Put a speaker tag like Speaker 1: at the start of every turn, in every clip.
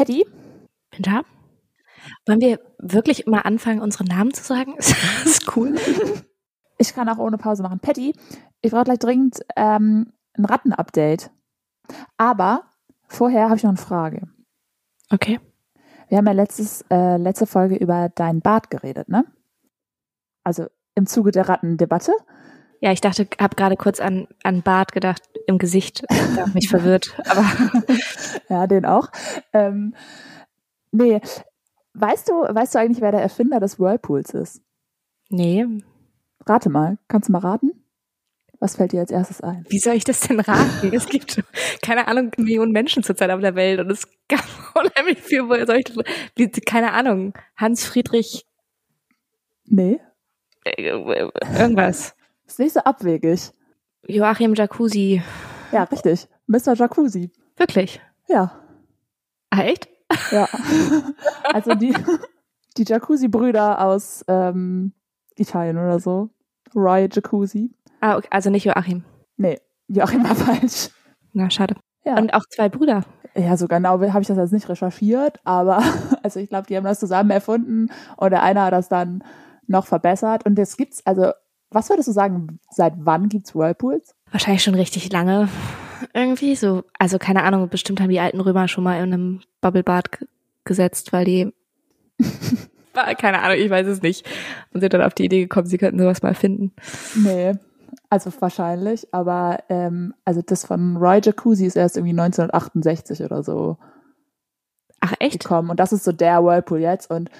Speaker 1: Patty?
Speaker 2: Bin da? Wollen wir wirklich immer anfangen, unsere Namen zu sagen? Das ist cool.
Speaker 1: Ich kann auch ohne Pause machen. Patty, ich brauche gleich dringend ähm, ein Ratten-Update. Aber vorher habe ich noch eine Frage.
Speaker 2: Okay.
Speaker 1: Wir haben ja letztes, äh, letzte Folge über deinen Bart geredet, ne? Also im Zuge der Rattendebatte.
Speaker 2: Ja, ich dachte, habe gerade kurz an, an Bart gedacht, im Gesicht. Mich verwirrt. Aber
Speaker 1: ja, den auch. Ähm, nee, weißt du, weißt du eigentlich, wer der Erfinder des Whirlpools ist?
Speaker 2: Nee.
Speaker 1: Rate mal. Kannst du mal raten? Was fällt dir als erstes ein?
Speaker 2: Wie soll ich das denn raten? es gibt, keine Ahnung, Millionen Menschen zurzeit auf der Welt und es gab unheimlich viel, woher soll ich das, keine Ahnung, Hans Friedrich.
Speaker 1: Nee.
Speaker 2: Äh, irgendwas.
Speaker 1: Ist nicht so abwegig.
Speaker 2: Joachim Jacuzzi.
Speaker 1: Ja, richtig. Mr. Jacuzzi.
Speaker 2: Wirklich?
Speaker 1: Ja.
Speaker 2: Ah, echt?
Speaker 1: Ja. Also die, die Jacuzzi-Brüder aus ähm, Italien oder so. Roy Jacuzzi.
Speaker 2: Ah, okay. also nicht Joachim.
Speaker 1: Nee, Joachim war falsch.
Speaker 2: Na, schade.
Speaker 1: Ja.
Speaker 2: Und auch zwei Brüder.
Speaker 1: Ja, so genau habe ich das jetzt nicht recherchiert, aber also ich glaube, die haben das zusammen erfunden und der eine hat das dann noch verbessert. Und das gibt's, also, was würdest du sagen, seit wann gibt's Whirlpools?
Speaker 2: Wahrscheinlich schon richtig lange. Irgendwie so, also keine Ahnung, bestimmt haben die alten Römer schon mal in einem Bubblebad gesetzt, weil die keine Ahnung, ich weiß es nicht. Und sind dann auf die Idee gekommen, sie könnten sowas mal finden.
Speaker 1: Nee, also wahrscheinlich, aber ähm, also das von Roy Jacuzzi ist erst irgendwie 1968 oder so
Speaker 2: Ach echt?
Speaker 1: gekommen. Und das ist so der Whirlpool jetzt. Und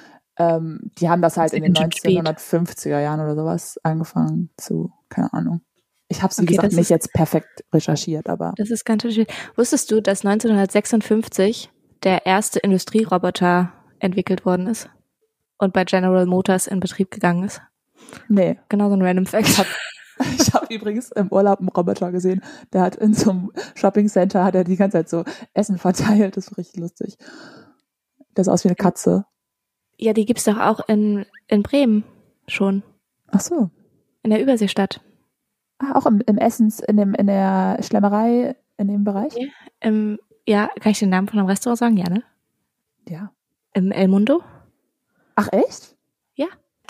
Speaker 1: ähm, die haben das halt
Speaker 2: Das
Speaker 1: in
Speaker 2: ist
Speaker 1: den
Speaker 2: eben schon
Speaker 1: 1950er Jahren oder sowas angefangen zu, keine Ahnung. Ich habe es, wie
Speaker 2: Okay,
Speaker 1: gesagt, nicht
Speaker 2: ist-
Speaker 1: jetzt perfekt recherchiert, aber
Speaker 2: Das ist ganz schön. Wusstest du, dass 1956 der erste Industrieroboter entwickelt worden ist und bei General Motors in Betrieb gegangen ist?
Speaker 1: nee.
Speaker 2: Genau so ein random
Speaker 1: Ich
Speaker 2: Fact.
Speaker 1: habe ich hab übrigens im Urlaub einen Roboter gesehen, der hat in so einem Shopping-Center hat er die ganze Zeit so Essen verteilt. Das war richtig lustig. Der sah aus wie eine Katze.
Speaker 2: Ja, die gibt's doch auch in, in Bremen schon,
Speaker 1: Ach so.
Speaker 2: in der Überseestadt.
Speaker 1: Ah, auch im, im Essens, in, dem, in der Schlemmerei, in dem Bereich?
Speaker 2: Im, ja, kann ich den Namen von einem Restaurant sagen? Ja, ne?
Speaker 1: Ja.
Speaker 2: Im El Mundo.
Speaker 1: Ach, echt?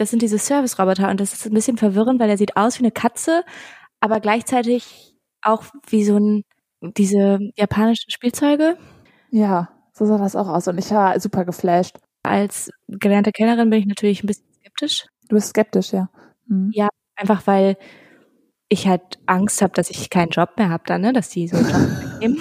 Speaker 2: Das sind diese Service-Roboter und das ist ein bisschen verwirrend, weil er sieht aus wie eine Katze, aber gleichzeitig auch wie so ein, diese japanischen Spielzeuge.
Speaker 1: Ja, so sah das auch aus. Und ich war super geflasht.
Speaker 2: Als gelernte Kellnerin bin ich natürlich ein bisschen skeptisch.
Speaker 1: Du bist skeptisch, ja. Hm.
Speaker 2: Ja. Einfach weil ich halt Angst habe, dass ich keinen Job mehr habe dann, ne? dass die so einen Job wegnehmen.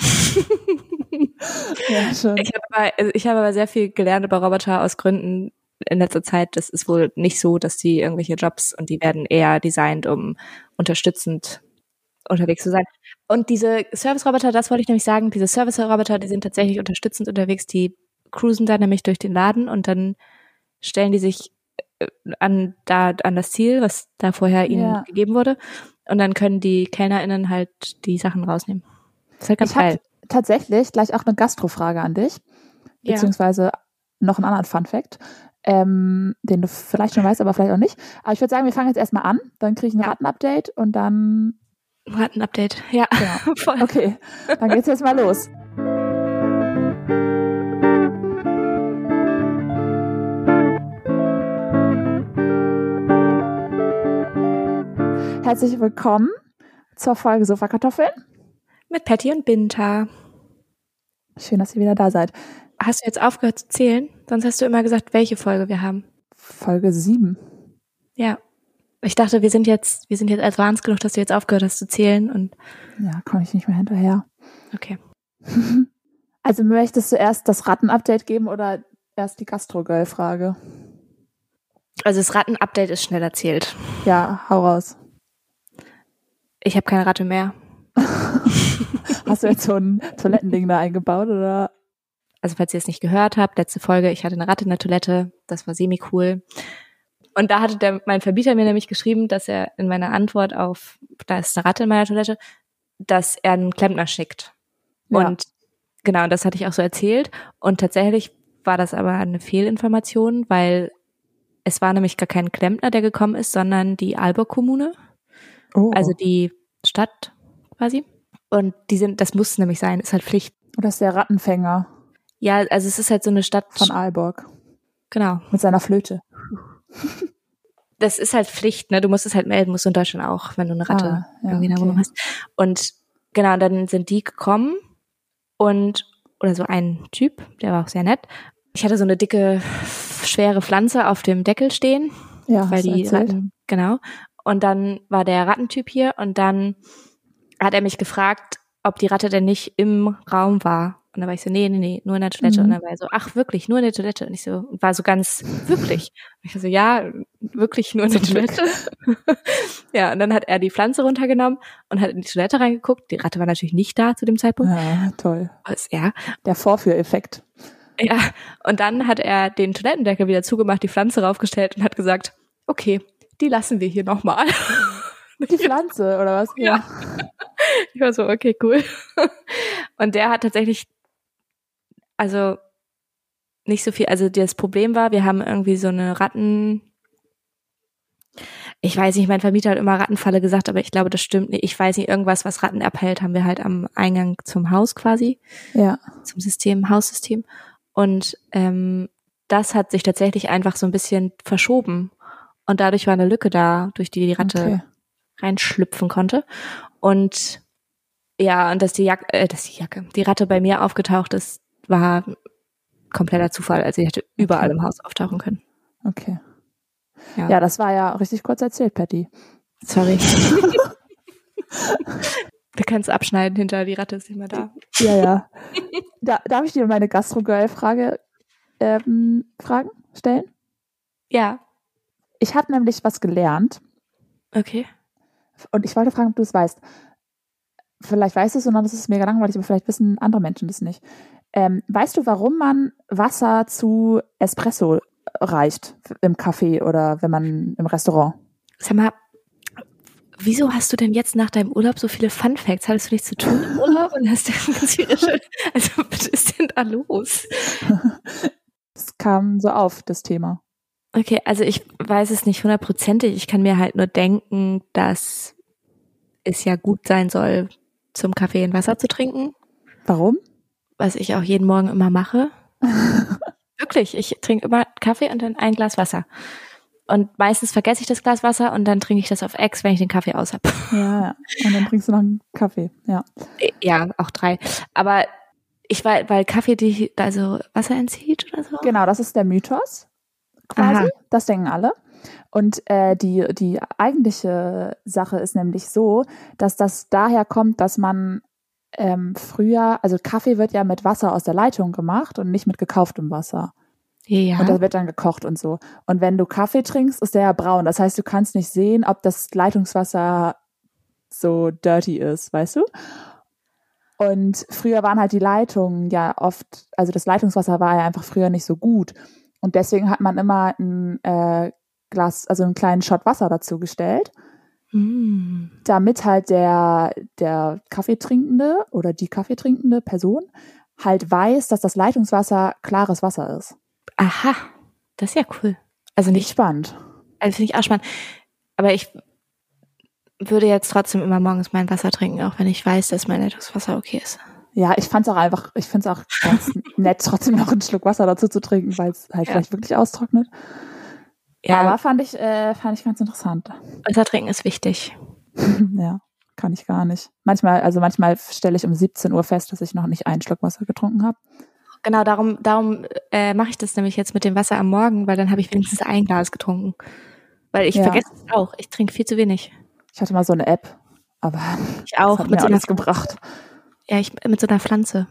Speaker 1: Ja, schön.
Speaker 2: Ich habe aber, also ich habe aber sehr viel gelernt über Roboter aus Gründen in letzter Zeit. Das ist wohl nicht so, dass die irgendwelche Jobs und die werden eher designt, um unterstützend unterwegs zu sein. Und diese Service-Roboter, das wollte ich nämlich sagen, diese Service-Roboter, die sind tatsächlich unterstützend unterwegs, die cruisen da nämlich durch den Laden und dann stellen die sich äh, an, da, an das Ziel, was da vorher ihnen
Speaker 1: Ja.
Speaker 2: gegeben wurde. Und dann können die KellnerInnen halt die Sachen rausnehmen. Das ist halt ganz
Speaker 1: Ich
Speaker 2: geil.
Speaker 1: tatsächlich gleich auch eine Gastrofrage an dich,
Speaker 2: Ja.
Speaker 1: beziehungsweise noch einen anderen Fun-Fact, ähm, den du vielleicht schon weißt, aber vielleicht auch nicht. Aber ich würde sagen, wir fangen jetzt erstmal an, dann kriege ich ein
Speaker 2: Ja.
Speaker 1: Ratten-Update und dann,
Speaker 2: Ratten-Update. Ja,
Speaker 1: genau.
Speaker 2: voll.
Speaker 1: Okay, dann geht's jetzt mal los. Herzlich willkommen zur Folge Sofakartoffeln.
Speaker 2: Mit Patty und Binta.
Speaker 1: Schön, dass ihr wieder da seid.
Speaker 2: Hast du jetzt aufgehört zu zählen? Sonst hast du immer gesagt, welche Folge wir haben.
Speaker 1: Folge 7.
Speaker 2: Ja. Ich dachte, wir sind jetzt, wir sind jetzt advanced genug, dass du jetzt aufgehört hast zu zählen und
Speaker 1: Ja, komme ich nicht mehr hinterher.
Speaker 2: okay.
Speaker 1: Also möchtest du erst das Ratten-Update geben oder erst die Gastro-Girl-Frage?
Speaker 2: Also das Ratten-Update ist schnell erzählt.
Speaker 1: Ja, hau raus.
Speaker 2: Ich habe keine Ratte mehr.
Speaker 1: Hast du jetzt so ein Toilettending da eingebaut oder?
Speaker 2: Also falls ihr es nicht gehört habt, letzte Folge, ich hatte eine Ratte in der Toilette, das war semi cool. Und da hatte der, mein Verbieter mir nämlich geschrieben, dass er in meiner Antwort auf, da ist eine Ratte in meiner Toilette, dass er einen Klempner schickt.
Speaker 1: Ja.
Speaker 2: Und genau, das hatte ich auch so erzählt. Und tatsächlich war das aber eine Fehlinformation, weil es war nämlich gar kein Klempner, der gekommen ist, sondern die Aalborg Kommune,
Speaker 1: Oh,
Speaker 2: also die Stadt quasi. Und die sind, das muss nämlich sein, ist halt Pflicht.
Speaker 1: oder ist der Rattenfänger?
Speaker 2: Ja, also es ist halt so eine Stadt.
Speaker 1: Von Aalborg.
Speaker 2: Genau.
Speaker 1: Mit seiner Flöte.
Speaker 2: Das ist halt Pflicht, ne? Du musst es halt melden, musst du in Deutschland auch, wenn du eine Ratte
Speaker 1: Ah, ja,
Speaker 2: irgendwie in der
Speaker 1: okay.
Speaker 2: Wohnung hast. Und genau, dann sind die gekommen und, oder so ein Typ, der war auch sehr nett. Ich hatte so eine dicke, schwere Pflanze auf dem Deckel stehen,
Speaker 1: Ja,
Speaker 2: weil die
Speaker 1: erzählt.
Speaker 2: Ratten, genau. Und dann war der Rattentyp hier und dann hat er mich gefragt, ob die Ratte denn nicht im Raum war. Und dann war ich so, nee, nee, nee, nur in der Toilette.
Speaker 1: Mhm.
Speaker 2: Und dann war er so, ach, wirklich, nur in der Toilette. Und ich so, war so ganz, wirklich. Und ich so, ja, wirklich nur in der. Toilette. ja, und dann hat er die Pflanze runtergenommen und hat in die Toilette reingeguckt. Die Ratte war natürlich nicht da zu dem Zeitpunkt.
Speaker 1: Ja, toll.
Speaker 2: Was, ja.
Speaker 1: Der Vorführeffekt.
Speaker 2: Ja. Und dann hat er den Toilettendeckel wieder zugemacht, die Pflanze raufgestellt und hat gesagt, okay, die lassen wir hier nochmal.
Speaker 1: Die Pflanze, oder was?
Speaker 2: Ja. Ich war so, okay, cool. Und der hat tatsächlich, also nicht so viel, also das Problem war, wir haben irgendwie so eine Ratten, ich weiß nicht, mein Vermieter hat immer Rattenfalle gesagt, aber ich glaube, das stimmt nicht. Ich weiß nicht, irgendwas, was Ratten abhält, haben wir halt am Eingang zum Haus quasi,
Speaker 1: Ja.
Speaker 2: zum System, Haussystem. Und ähm, das hat sich tatsächlich einfach so ein bisschen verschoben. Und dadurch war eine Lücke da, durch die die Ratte
Speaker 1: Okay.
Speaker 2: reinschlüpfen konnte. Und ja, und dass die Jacke, äh, dass die Jacke, die Ratte bei mir aufgetaucht ist, war kompletter Zufall. Also sie hätte überall im Haus auftauchen können.
Speaker 1: Okay.
Speaker 2: Ja.
Speaker 1: Ja, das war ja richtig kurz erzählt, Patty.
Speaker 2: Sorry. Wir können es abschneiden hinter, die Ratte ist nicht mehr da.
Speaker 1: Ja, ja. da, darf ich dir meine Gastro-Girl-Frage ähm, fragen, stellen?
Speaker 2: Ja,
Speaker 1: Ich habe nämlich was gelernt
Speaker 2: okay.
Speaker 1: und ich wollte fragen, ob du es weißt. Vielleicht weißt du es und dann ist es mega langweilig, aber vielleicht wissen andere Menschen das nicht. Ähm, weißt du, warum man Wasser zu Espresso reicht im Café oder wenn man im Restaurant?
Speaker 2: Sag mal, wieso hast du denn jetzt nach deinem Urlaub so viele Fun Facts? Hattest du nichts zu tun im Urlaub und hast du ganz viele Recherche- Also, was ist denn da los?
Speaker 1: Das kam so auf, das Thema.
Speaker 2: Okay, also ich weiß es nicht hundertprozentig. Ich kann mir halt nur denken, dass es ja gut sein soll, zum Kaffee ein Wasser zu trinken,
Speaker 1: Warum?
Speaker 2: was ich auch jeden Morgen immer mache. Wirklich, ich trinke immer Kaffee und dann ein Glas Wasser. Und meistens vergesse ich das Glas Wasser und dann trinke ich das auf Ex, wenn ich den Kaffee aus habe.
Speaker 1: Ja, ja. Und dann trinkst du noch einen Kaffee. Ja.
Speaker 2: Ja, auch drei. Aber ich weil, weil Kaffee die also Wasser entzieht oder so.
Speaker 1: Genau, das ist der Mythos quasi.
Speaker 2: Aha.
Speaker 1: Das denken alle. Und äh, die, die eigentliche Sache ist nämlich so, dass das daher kommt, dass man ähm, früher, also Kaffee wird ja mit Wasser aus der Leitung gemacht und nicht mit gekauftem Wasser.
Speaker 2: Ja.
Speaker 1: Und das wird dann gekocht und so. Und wenn du Kaffee trinkst, ist der ja braun. Das heißt, du kannst nicht sehen, ob das Leitungswasser so dirty ist, weißt du? Und früher waren halt die Leitungen ja oft, also das Leitungswasser war ja einfach früher nicht so gut. Und deswegen hat man immer ein äh, Glas, also einen kleinen Shot Wasser dazu gestellt,
Speaker 2: Mm.
Speaker 1: damit halt der, der Kaffeetrinkende oder die Kaffeetrinkende Person halt weiß, dass das Leitungswasser klares Wasser ist.
Speaker 2: Aha, das ist ja cool. Also
Speaker 1: Nicht
Speaker 2: nicht,
Speaker 1: spannend.
Speaker 2: also finde ich auch spannend. Aber ich würde jetzt trotzdem immer morgens mein Wasser trinken, auch wenn ich weiß, dass mein Leitungswasser okay ist.
Speaker 1: Ja, ich fand's auch einfach, ich find's auch ganz nett, trotzdem noch einen Schluck Wasser dazu zu trinken, weil es halt
Speaker 2: Ja.
Speaker 1: vielleicht wirklich austrocknet.
Speaker 2: Ja,
Speaker 1: Aber fand ich, äh, fand ich ganz interessant.
Speaker 2: Wasser trinken ist wichtig.
Speaker 1: ja, kann ich gar nicht. Manchmal, also manchmal stelle ich um 17 Uhr fest, dass ich noch nicht einen Schluck Wasser getrunken habe.
Speaker 2: Genau, darum, darum äh, mache ich das nämlich jetzt mit dem Wasser am Morgen, weil dann habe ich wenigstens ein Glas getrunken. Weil ich
Speaker 1: Ja.
Speaker 2: vergesse es auch. Ich trinke viel zu wenig.
Speaker 1: Ich hatte mal so eine App, aber
Speaker 2: Ich auch
Speaker 1: das hat
Speaker 2: mit
Speaker 1: mir
Speaker 2: so, einer,
Speaker 1: alles gebracht.
Speaker 2: Ja, ich, mit so einer Pflanze.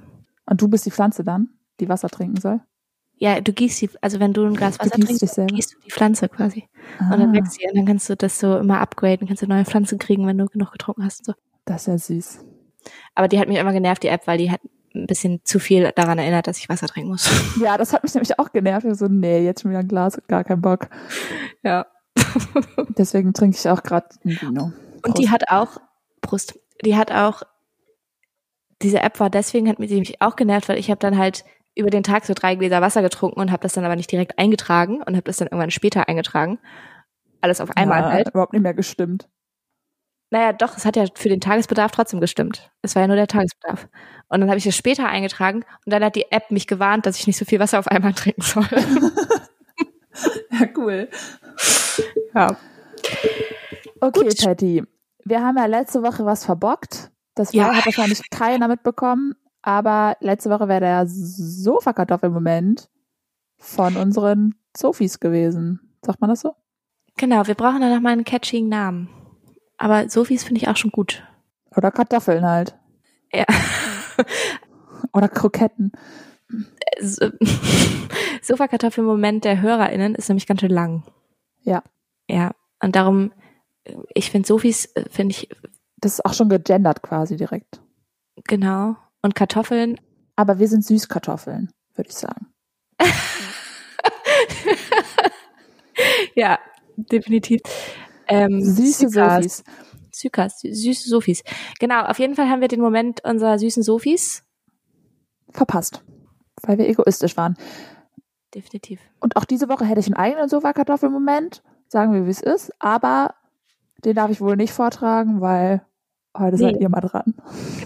Speaker 1: Und du bist die Pflanze dann, die Wasser trinken soll?
Speaker 2: Ja, du gießt die, also wenn du ein Glas Wasser trinkst, gießt du die Pflanze quasi.
Speaker 1: Ah,
Speaker 2: Und dann wächst sie und dann kannst du das so immer upgraden, kannst du neue Pflanzen kriegen, wenn du genug getrunken hast und so.
Speaker 1: das ist ja süß.
Speaker 2: Aber die hat mich immer genervt, die App, weil die hat ein bisschen zu viel daran erinnert, dass ich Wasser trinken muss.
Speaker 1: Ja, das hat mich nämlich auch genervt. Ich so, nee, jetzt schon wieder ein Glas, gar keinen Bock.
Speaker 2: Ja.
Speaker 1: Deswegen trinke ich auch gerade ein Vino.
Speaker 2: Und die hat auch, Brust, die hat auch, diese App war deswegen, hat mich auch genervt, weil ich habe dann halt über den Tag so drei Gläser Wasser getrunken und habe das dann aber nicht direkt eingetragen und habe das dann irgendwann später eingetragen. Alles auf einmal
Speaker 1: ja,
Speaker 2: halt.
Speaker 1: überhaupt nicht mehr gestimmt.
Speaker 2: Naja, doch, es hat ja für den Tagesbedarf trotzdem gestimmt. Es war ja nur der Tagesbedarf. Und dann habe ich es später eingetragen und dann hat die App mich gewarnt, dass ich nicht so viel Wasser auf einmal trinken soll.
Speaker 1: ja, cool.
Speaker 2: ja.
Speaker 1: Okay,
Speaker 2: Gut.
Speaker 1: Patty. Wir haben ja letzte Woche was verbockt. Das war,
Speaker 2: Ja.
Speaker 1: hat wahrscheinlich keiner mitbekommen. Aber letzte Woche wäre der Sofakartoffelmoment von unseren Sophies gewesen. Sagt man das so?
Speaker 2: Genau, wir brauchen dann noch mal einen catchigen Namen. Aber Sophies finde ich auch schon gut.
Speaker 1: Oder Kartoffeln halt.
Speaker 2: Ja.
Speaker 1: Oder Kroketten.
Speaker 2: So- Sofakartoffelmoment der HörerInnen ist nämlich ganz schön lang.
Speaker 1: Ja.
Speaker 2: Ja. Und darum, ich finde Sophies, äh, finde ich,
Speaker 1: Das ist auch schon gegendert quasi direkt.
Speaker 2: genau. Und Kartoffeln,
Speaker 1: Aber wir sind Süßkartoffeln, würde ich sagen.
Speaker 2: ja, definitiv. Ähm,
Speaker 1: Süße. Sophies.
Speaker 2: Sykas, sü- süße Sophies. Genau, auf jeden Fall haben wir den Moment unserer süßen Sophies.
Speaker 1: Verpasst. Weil wir egoistisch waren.
Speaker 2: Definitiv.
Speaker 1: Und auch diese Woche hätte ich einen eigenen Sofakartoffelmoment. Sagen wir, wie es ist. Aber den darf ich wohl nicht vortragen, weil heute
Speaker 2: Nee.
Speaker 1: seid ihr mal dran.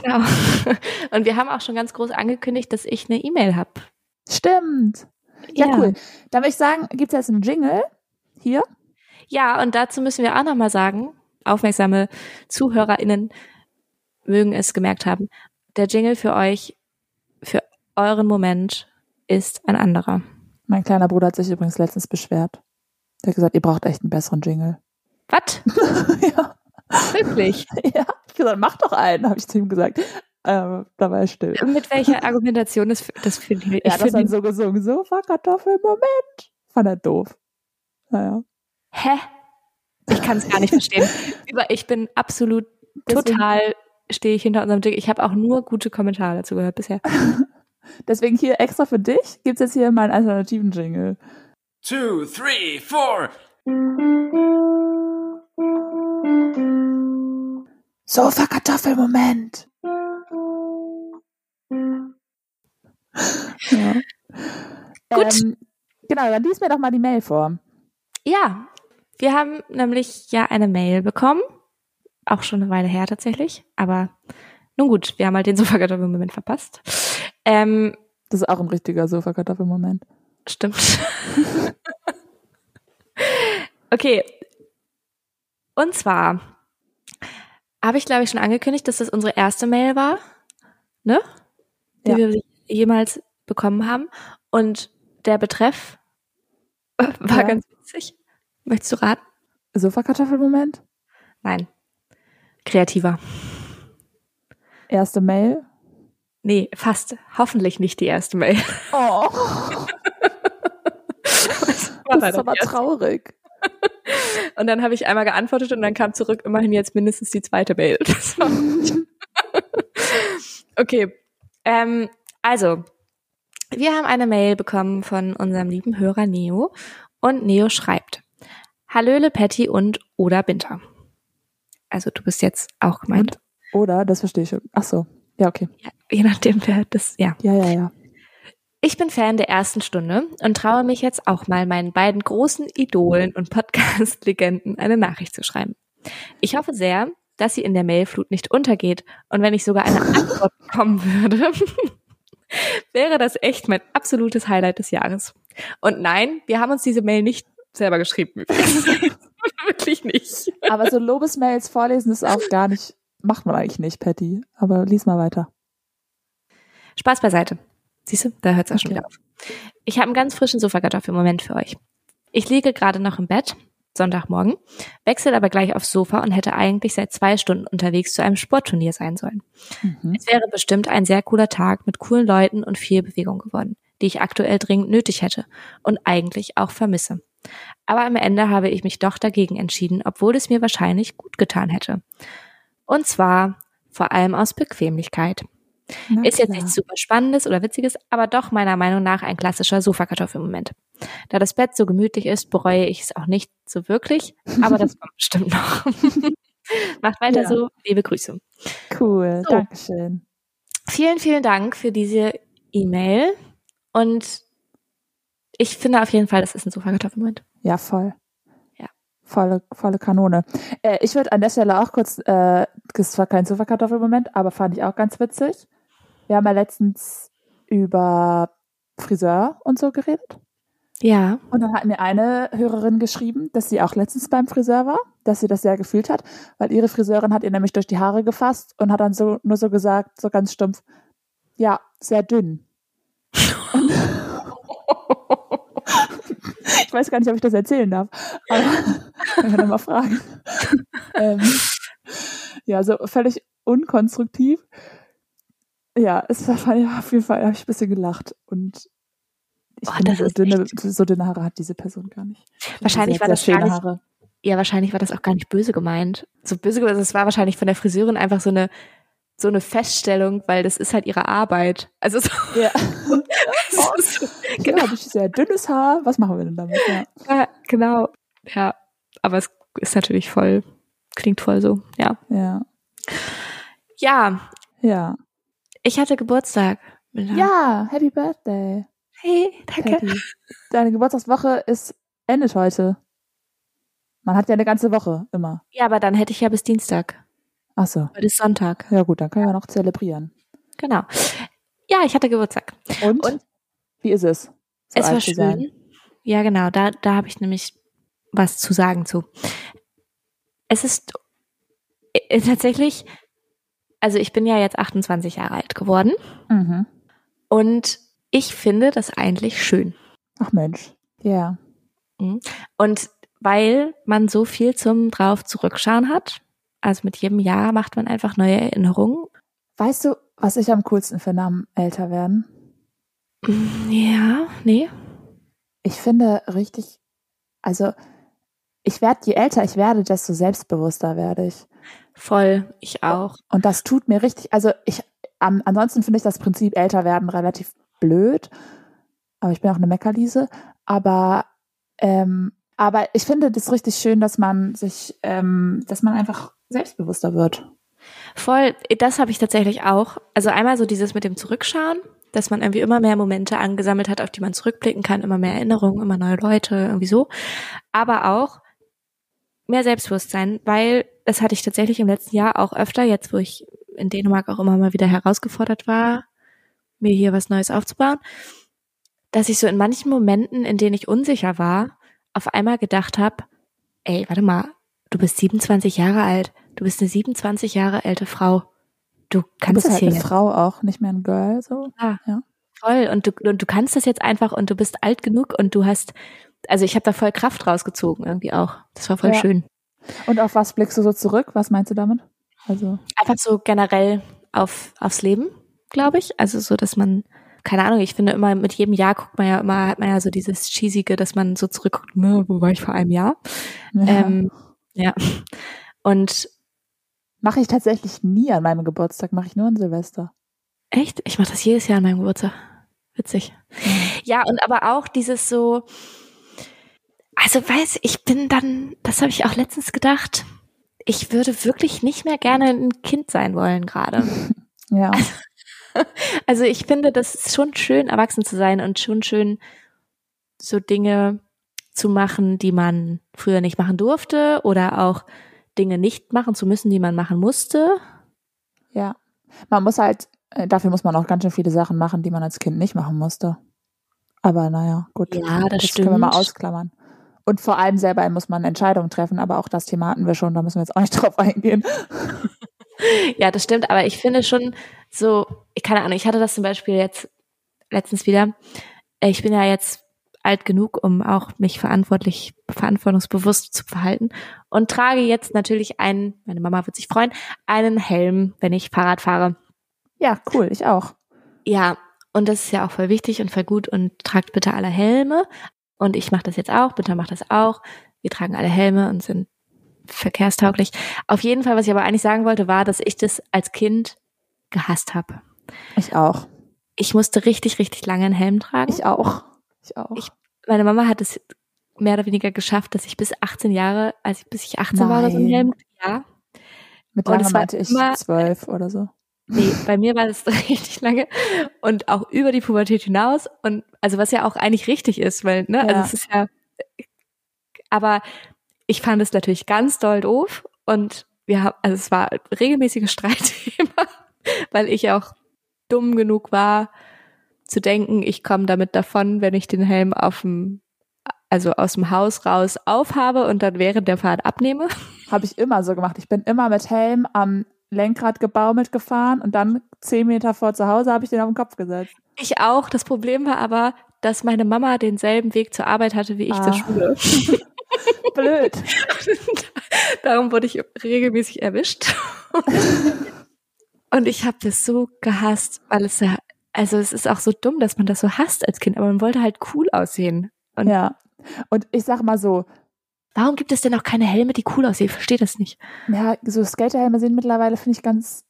Speaker 2: Genau. Und wir haben auch schon ganz groß angekündigt, dass ich eine E-Mail habe.
Speaker 1: Stimmt. Ja, cool. Da möchte ich sagen, gibt es jetzt einen Jingle hier.
Speaker 2: Ja, und dazu müssen wir auch nochmal sagen, aufmerksame ZuhörerInnen mögen es gemerkt haben, der Jingle für euch, für euren Moment ist ein anderer.
Speaker 1: Mein kleiner Bruder hat sich übrigens letztens beschwert. Der hat gesagt, ihr braucht echt einen besseren Jingle.
Speaker 2: Was?
Speaker 1: ja,
Speaker 2: Wirklich?
Speaker 1: ja. Gesagt, mach doch einen, habe ich zu ihm gesagt. Ähm, da war er still.
Speaker 2: Mit welcher Argumentation? Das, das finde ich,
Speaker 1: Er
Speaker 2: ich
Speaker 1: hat das dann so gesungen. Sofakartoffel, Moment. Fand er doof. Naja.
Speaker 2: hä? Ich kann es gar nicht verstehen. Über, ich bin absolut
Speaker 1: Deswegen-
Speaker 2: total stehe ich hinter unserem Jingle. Ich habe auch nur gute Kommentare dazu gehört bisher.
Speaker 1: Deswegen hier extra für dich gibt's jetzt hier mal einen alternativen Jingle.
Speaker 3: two, three, four.
Speaker 1: Sofakartoffel-Moment. ja.
Speaker 2: Gut.
Speaker 1: Ähm, genau, dann lies mir doch mal die Mail vor.
Speaker 2: Ja, wir haben nämlich ja eine Mail bekommen. Auch schon eine Weile her tatsächlich. Aber nun gut, wir haben halt den Sofakartoffelmoment verpasst. Ähm,
Speaker 1: Das ist auch ein richtiger Sofakartoffel-Moment.
Speaker 2: stimmt. okay. Und zwar habe ich, glaube ich, schon angekündigt, dass das unsere erste Mail war, ne? Die
Speaker 1: Ja.
Speaker 2: wir jemals bekommen haben. Und der Betreff war
Speaker 1: Ja.
Speaker 2: ganz witzig. Möchtest du raten?
Speaker 1: Sofakartoffel-Moment?
Speaker 2: Nein. Kreativer.
Speaker 1: Erste Mail.
Speaker 2: Nee, fast. Hoffentlich nicht die erste Mail.
Speaker 1: Oh,
Speaker 2: War
Speaker 1: das ist aber traurig.
Speaker 2: Und dann habe ich einmal geantwortet und dann kam zurück immerhin jetzt mindestens die zweite Mail. Okay. Ähm, also, wir haben eine Mail bekommen von unserem lieben Hörer Neo und Neo schreibt: Hallöle Patty und oder Binter. Also du bist jetzt auch gemeint.
Speaker 1: Oder? Das verstehe ich schon. Ach so. Ja, okay.
Speaker 2: Ja, je nachdem, wer das, ja.
Speaker 1: Ja, ja, ja.
Speaker 2: Ich bin Fan der ersten Stunde und traue mich jetzt auch mal meinen beiden großen Idolen und Podcast-Legenden eine Nachricht zu schreiben. Ich hoffe sehr, dass sie in der Mailflut nicht untergeht und wenn ich sogar eine Antwort bekommen würde, wäre das echt mein absolutes Highlight des Jahres. Und nein, wir haben uns diese Mail nicht selber geschrieben. Wirklich nicht.
Speaker 1: Aber so Lobesmails vorlesen ist auch gar nicht, macht man eigentlich nicht, Patty. Aber lies mal weiter.
Speaker 2: Spaß beiseite. Siehst du, da hört es auch schon
Speaker 1: Okay.
Speaker 2: wieder auf. Ich habe einen ganz frischen Sofakartoffelmoment für euch. Ich liege gerade noch im Bett, Sonntagmorgen, wechsle aber gleich aufs Sofa und hätte eigentlich seit zwei Stunden unterwegs zu einem Sportturnier sein sollen.
Speaker 1: Mhm.
Speaker 2: Es wäre bestimmt ein sehr cooler Tag mit coolen Leuten und viel Bewegung geworden, die ich aktuell dringend nötig hätte und eigentlich auch vermisse. Aber am Ende habe ich mich doch dagegen entschieden, obwohl es mir wahrscheinlich gut getan hätte. Und zwar vor allem aus Bequemlichkeit.
Speaker 1: Na
Speaker 2: Ist jetzt
Speaker 1: klar.
Speaker 2: nichts super Spannendes oder Witziges, aber doch meiner Meinung nach ein klassischer Sofakartoffelmoment. Da das Bett so gemütlich ist, bereue ich es auch nicht so wirklich, aber das kommt bestimmt noch. Macht weiter
Speaker 1: Ja.
Speaker 2: so, liebe Grüße.
Speaker 1: Cool,
Speaker 2: So.
Speaker 1: Dankeschön.
Speaker 2: Vielen, vielen Dank für diese E-Mail und ich finde auf jeden Fall, das ist ein Sofakartoffelmoment.
Speaker 1: Ja, voll.
Speaker 2: Ja.
Speaker 1: volle, volle Kanone. Äh, ich würde an der Stelle auch kurz, äh, das zwar kein Sofakartoffelmoment, aber fand ich auch ganz witzig. Wir haben ja letztens über Friseur und so geredet.
Speaker 2: Ja.
Speaker 1: Und dann hat mir eine Hörerin geschrieben, dass sie auch letztens beim Friseur war, dass sie das sehr gefühlt hat, weil ihre Friseurin hat ihr nämlich durch die Haare gefasst und hat dann so nur so gesagt, so ganz stumpf, ja, sehr dünn. Ich weiß gar nicht, ob ich das erzählen darf, aber ich kann mal fragen. ähm, ja, so völlig unkonstruktiv. Ja, es war auf jeden Fall, habe ich ein bisschen gelacht und ich
Speaker 2: Oh,
Speaker 1: finde,
Speaker 2: das
Speaker 1: so dünne, so dünne Haare hat diese Person gar nicht.
Speaker 2: Wahrscheinlich
Speaker 1: Sie
Speaker 2: war das
Speaker 1: sehr
Speaker 2: gar nicht-
Speaker 1: Haare.
Speaker 2: Ja, wahrscheinlich war das auch gar nicht böse gemeint. So böse gemeint, es war wahrscheinlich von der Friseurin einfach so eine so eine Feststellung, weil das ist halt ihre Arbeit. Also so,
Speaker 1: Ja.
Speaker 2: ist so
Speaker 1: Genau, du hast sehr dünnes Haar. Was machen wir denn damit? Ja.
Speaker 2: ja, genau. Ja, aber es ist natürlich voll, klingt voll so. Ja,
Speaker 1: Ja.
Speaker 2: ja.
Speaker 1: Ja.
Speaker 2: Ich hatte Geburtstag.
Speaker 1: Ja, Happy Birthday.
Speaker 2: Hey, danke.
Speaker 1: Patty. Deine Geburtstagswoche ist endet heute. Man hat ja eine ganze Woche immer.
Speaker 2: Ja, aber dann hätte ich ja bis Dienstag.
Speaker 1: Ach so.
Speaker 2: Heute ist Sonntag.
Speaker 1: Ja gut, dann können wir noch zelebrieren.
Speaker 2: Genau. Ja, ich hatte Geburtstag.
Speaker 1: Und?
Speaker 2: Und?
Speaker 1: Wie ist es? so
Speaker 2: es war
Speaker 1: zu sein?
Speaker 2: schön. Ja, genau. Da, da habe ich nämlich was zu sagen zu. Es ist äh, tatsächlich, also ich bin ja jetzt 28 Jahre alt geworden
Speaker 1: Mhm.
Speaker 2: und ich finde das eigentlich schön.
Speaker 1: Ach Mensch. Ja.
Speaker 2: Und weil man so viel zum drauf zurückschauen hat, also mit jedem Jahr macht man einfach neue Erinnerungen.
Speaker 1: Weißt du, was ich am coolsten finde am älter werden?
Speaker 2: Ja, nee.
Speaker 1: Ich finde richtig, also ich werde, je älter ich werde, desto selbstbewusster werde ich.
Speaker 2: Voll, ich auch.
Speaker 1: Und das tut mir richtig, also ich, an, ansonsten finde ich das Prinzip älter werden relativ blöd. Aber ich bin auch eine Meckerliese. Aber, ähm, aber ich finde das richtig schön, dass man sich, ähm, dass man einfach selbstbewusster wird.
Speaker 2: Voll, das habe ich tatsächlich auch. Also einmal so dieses mit dem Zurückschauen, dass man irgendwie immer mehr Momente angesammelt hat, auf die man zurückblicken kann, immer mehr Erinnerungen, immer neue Leute, irgendwie so. Aber auch mehr Selbstbewusstsein, weil das hatte ich tatsächlich im letzten Jahr auch öfter, jetzt wo ich in Dänemark auch immer mal wieder herausgefordert war, mir hier was Neues aufzubauen, dass ich so in manchen Momenten, in denen ich unsicher war, auf einmal gedacht habe, ey, warte mal, du bist 27 Jahre alt, du bist eine 27 Jahre ältere Frau. Du
Speaker 1: Du
Speaker 2: kannst
Speaker 1: bist
Speaker 2: das
Speaker 1: halt
Speaker 2: hier
Speaker 1: eine
Speaker 2: jetzt
Speaker 1: Frau auch, nicht mehr ein Girl, so.
Speaker 2: voll und du, und du kannst das jetzt einfach und du bist alt genug und du hast, also ich habe da voll Kraft rausgezogen irgendwie auch. Das war voll
Speaker 1: Ja.
Speaker 2: schön.
Speaker 1: Und auf was blickst du so zurück? Was meinst du damit? Also,
Speaker 2: Einfach so generell auf, aufs Leben, glaube ich. Also so, dass man, keine Ahnung, ich finde immer, mit jedem Jahr guckt man ja immer, hat man ja so dieses Cheesige, dass man so zurückguckt, "Ne, wo war ich vor einem Jahr?
Speaker 1: ja.
Speaker 2: Ähm, ja. Und
Speaker 1: mache ich tatsächlich nie an meinem Geburtstag, mache ich nur an Silvester.
Speaker 2: Echt? Ich mache das jedes Jahr an meinem Geburtstag. Witzig. Ja, und aber auch dieses so, also weiß, ich bin dann, das habe ich auch letztens gedacht, ich würde wirklich nicht mehr gerne ein Kind sein wollen gerade.
Speaker 1: Ja.
Speaker 2: Also ich finde, das ist schon schön, erwachsen zu sein und schon schön, so Dinge zu machen, die man früher nicht machen durfte oder auch Dinge nicht machen zu müssen, die man machen musste.
Speaker 1: Ja. Man muss halt, äh, dafür muss man auch ganz schön viele Sachen machen, die man als Kind nicht machen musste. Aber naja, gut.
Speaker 2: Ja, das
Speaker 1: können wir mal
Speaker 2: stimmt.
Speaker 1: ausklammern. Und vor allem selber muss man Entscheidungen treffen, aber auch das Thema hatten wir schon, da müssen wir jetzt auch nicht drauf eingehen.
Speaker 2: Ja, das stimmt, aber ich finde schon so, ich keine Ahnung, ich hatte das zum Beispiel jetzt letztens wieder. Ich bin ja jetzt alt genug, um auch mich verantwortlich, verantwortungsbewusst zu verhalten und trage jetzt natürlich einen, meine Mama wird sich freuen, einen Helm, wenn ich Fahrrad fahre.
Speaker 1: Ja, cool, ich auch.
Speaker 2: Ja, und das ist ja auch voll wichtig und voll gut und tragt bitte alle Helme. Und ich mache das jetzt auch, bitte macht das auch. Wir tragen alle Helme und sind verkehrstauglich. Auf jeden Fall, was ich aber eigentlich sagen wollte, war, dass ich das als Kind gehasst habe.
Speaker 1: Ich auch.
Speaker 2: Ich musste richtig, richtig lange einen Helm tragen.
Speaker 1: Ich auch. Ich auch.
Speaker 2: Ich- Meine Mama hat es mehr oder weniger geschafft, dass ich bis 18 Jahre, als ich bis ich 18 war, so einen
Speaker 1: Nein.
Speaker 2: Helm, ja.
Speaker 1: Mit
Speaker 2: und
Speaker 1: meinte ich zwölf oder so.
Speaker 2: Nee, bei mir war das richtig lange und auch über die Pubertät hinaus und also was ja auch eigentlich richtig ist, weil ne,
Speaker 1: Ja.
Speaker 2: also es ist ja aber ich fand es natürlich ganz doll doof und wir haben, also es war regelmäßiges Streitthema, weil ich auch dumm genug war, zu denken, ich komme damit davon, wenn ich den Helm auf dem, also aus dem Haus raus aufhabe und dann während der Fahrt abnehme.
Speaker 1: Habe ich immer so gemacht. Ich bin immer mit Helm am Lenkrad gebaumelt gefahren und dann zehn Meter vor zu Hause habe ich den auf den Kopf gesetzt.
Speaker 2: Ich auch. Das Problem war aber, dass meine Mama denselben Weg zur Arbeit hatte wie ich
Speaker 1: Ah.
Speaker 2: zur Schule.
Speaker 1: Blöd.
Speaker 2: Darum wurde ich regelmäßig erwischt. Und ich habe das so gehasst, weil es ja, also es ist auch so dumm, dass man das so hasst als Kind, aber man wollte halt cool aussehen. Und
Speaker 1: Ja. Und ich sag mal so,
Speaker 2: warum gibt es denn auch keine Helme, die cool aussehen? Ich verstehe das nicht.
Speaker 1: ja, so Skaterhelme sehen mittlerweile, finde ich ganz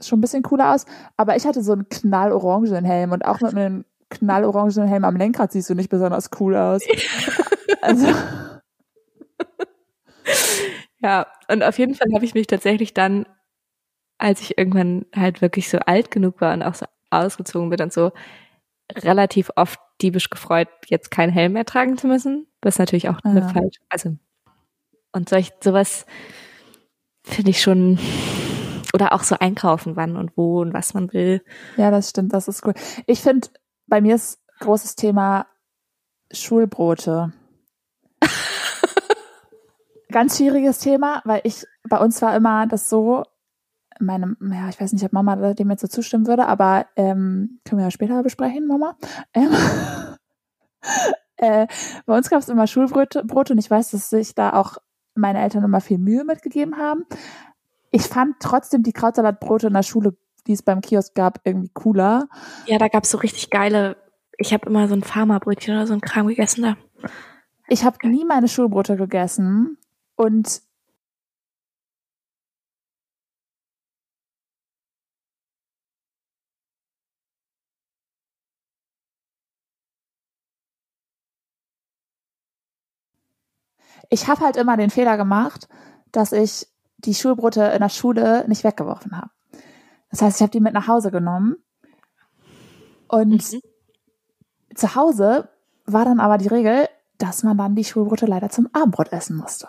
Speaker 1: schon ein bisschen cooler aus. Aber ich hatte so einen knallorangenen Helm und auch mit einem knallorangenen Helm am Lenkrad siehst du nicht besonders cool aus. Also,
Speaker 2: Ja, und auf jeden Fall habe ich mich tatsächlich dann, als ich irgendwann halt wirklich so alt genug war und auch so ausgezogen bin und so, relativ oft diebisch gefreut, jetzt keinen Helm mehr tragen zu müssen. Was natürlich auch eine
Speaker 1: Ja.
Speaker 2: falsch, also und solch sowas finde ich schon oder auch so einkaufen, wann und wo und was man will.
Speaker 1: ja, das stimmt, das ist cool. Ich finde, bei mir ist großes Thema Schulbrote. Ganz schwieriges Thema, weil ich, bei uns war immer das so, meine, ja, ich weiß nicht, ob Mama dem jetzt so zustimmen würde, aber ähm, können wir ja später besprechen, Mama. Ähm, äh, bei uns gab es immer Schulbrote Brote und ich weiß, dass sich da auch meine Eltern immer viel Mühe mitgegeben haben. Ich fand trotzdem die Krautsalatbrote in der Schule, die es beim Kiosk gab, irgendwie cooler.
Speaker 2: Ja, da gab's so richtig geile, ich habe immer so ein Farmerbrötchen oder so ein Kram gegessen da.
Speaker 1: Ich habe nie meine Schulbrote gegessen und ich habe halt immer den Fehler gemacht, dass ich die Schulbrote in der Schule nicht weggeworfen habe. Das heißt, ich habe die mit nach Hause genommen und
Speaker 2: Mhm.
Speaker 1: zu Hause war dann aber die Regel, dass man dann die Schulbrote leider zum Abendbrot essen musste.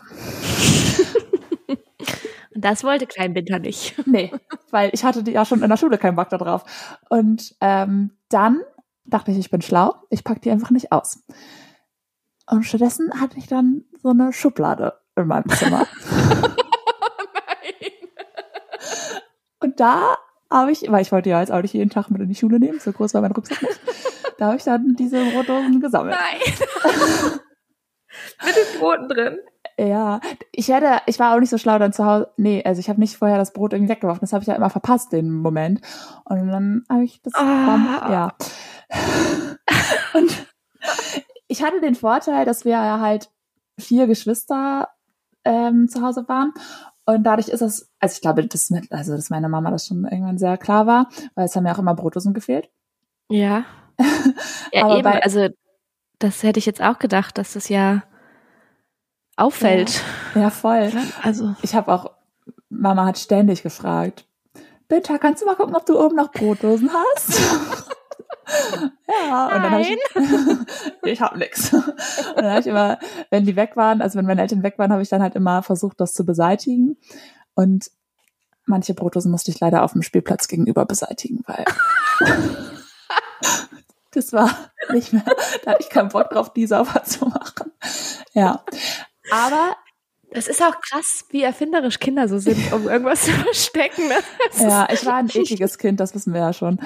Speaker 2: Und das wollte Klein Winter nicht.
Speaker 1: Nee, weil ich hatte ja schon in der Schule keinen Bock da drauf. Und ähm, dann dachte ich, ich bin schlau, ich pack die einfach nicht aus. Und stattdessen hatte ich dann so eine Schublade in meinem Zimmer. Und da habe ich, weil ich wollte ja jetzt auch nicht jeden Tag mit in die Schule nehmen, so groß war mein Rucksack nicht. Da habe ich dann diese Brotdosen gesammelt.
Speaker 2: Nein. Mit den Broten drin.
Speaker 1: Ja, ich hätte, ich war auch nicht so schlau dann zu Hause. Nee, also ich habe nicht vorher das Brot irgendwie weggeworfen. Das habe ich ja immer verpasst, den Moment. Und dann habe ich das,
Speaker 2: Ah.
Speaker 1: ja. Und ich hatte den Vorteil, dass wir ja halt vier Geschwister ähm, zu Hause waren. Und dadurch ist es, also ich glaube, das mit, also dass meiner Mama das schon irgendwann sehr klar war, weil es haben ja auch immer Brotdosen gefehlt.
Speaker 2: Ja. Ja,
Speaker 1: Aber
Speaker 2: eben.
Speaker 1: bei-
Speaker 2: also, das hätte ich jetzt auch gedacht, dass das ja auffällt.
Speaker 1: Ja, voll.
Speaker 2: Also,
Speaker 1: Ich habe auch, Mama hat ständig gefragt, Bitte, kannst du mal gucken, ob du oben noch Brotdosen hast? ja, und dann habe ich, ich habe nix. Und dann habe ich immer, wenn die weg waren, also wenn meine Eltern weg waren, habe ich dann halt immer versucht, das zu beseitigen. Und manche Brotdosen musste ich leider auf dem Spielplatz gegenüber beseitigen, weil das war nicht mehr, da hatte ich keinen Bock drauf, die sauber zu machen. Ja. Aber
Speaker 2: das ist auch krass, wie erfinderisch Kinder so sind, um irgendwas zu verstecken. Ne?
Speaker 1: Ja, ich war ein ekliges Kind, das wissen wir ja schon.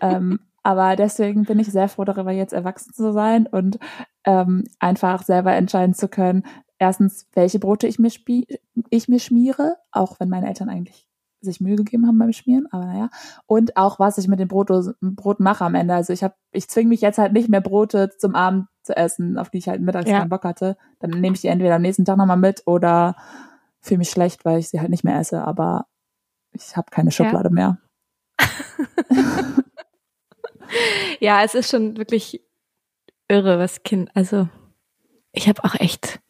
Speaker 1: ähm, aber deswegen bin ich sehr froh darüber, jetzt erwachsen zu sein und ähm, einfach selber entscheiden zu können, erstens, welche Brote ich mir, ich mir schmiere, auch wenn meine Eltern eigentlich sich Mühe gegeben haben beim Schmieren, aber naja. Und auch, was ich mit den Brotdosen, Broten mache am Ende. Also ich habe, ich zwinge mich jetzt halt nicht mehr Brote zum Abend zu essen, auf die ich halt mittags
Speaker 2: Ja.
Speaker 1: keinen Bock hatte. Dann nehme ich die entweder am nächsten Tag nochmal mit oder fühle mich schlecht, weil ich sie halt nicht mehr esse, aber ich habe keine Schublade mehr.
Speaker 2: Ja, es ist schon wirklich irre, was Kind. Also, ich habe auch echt,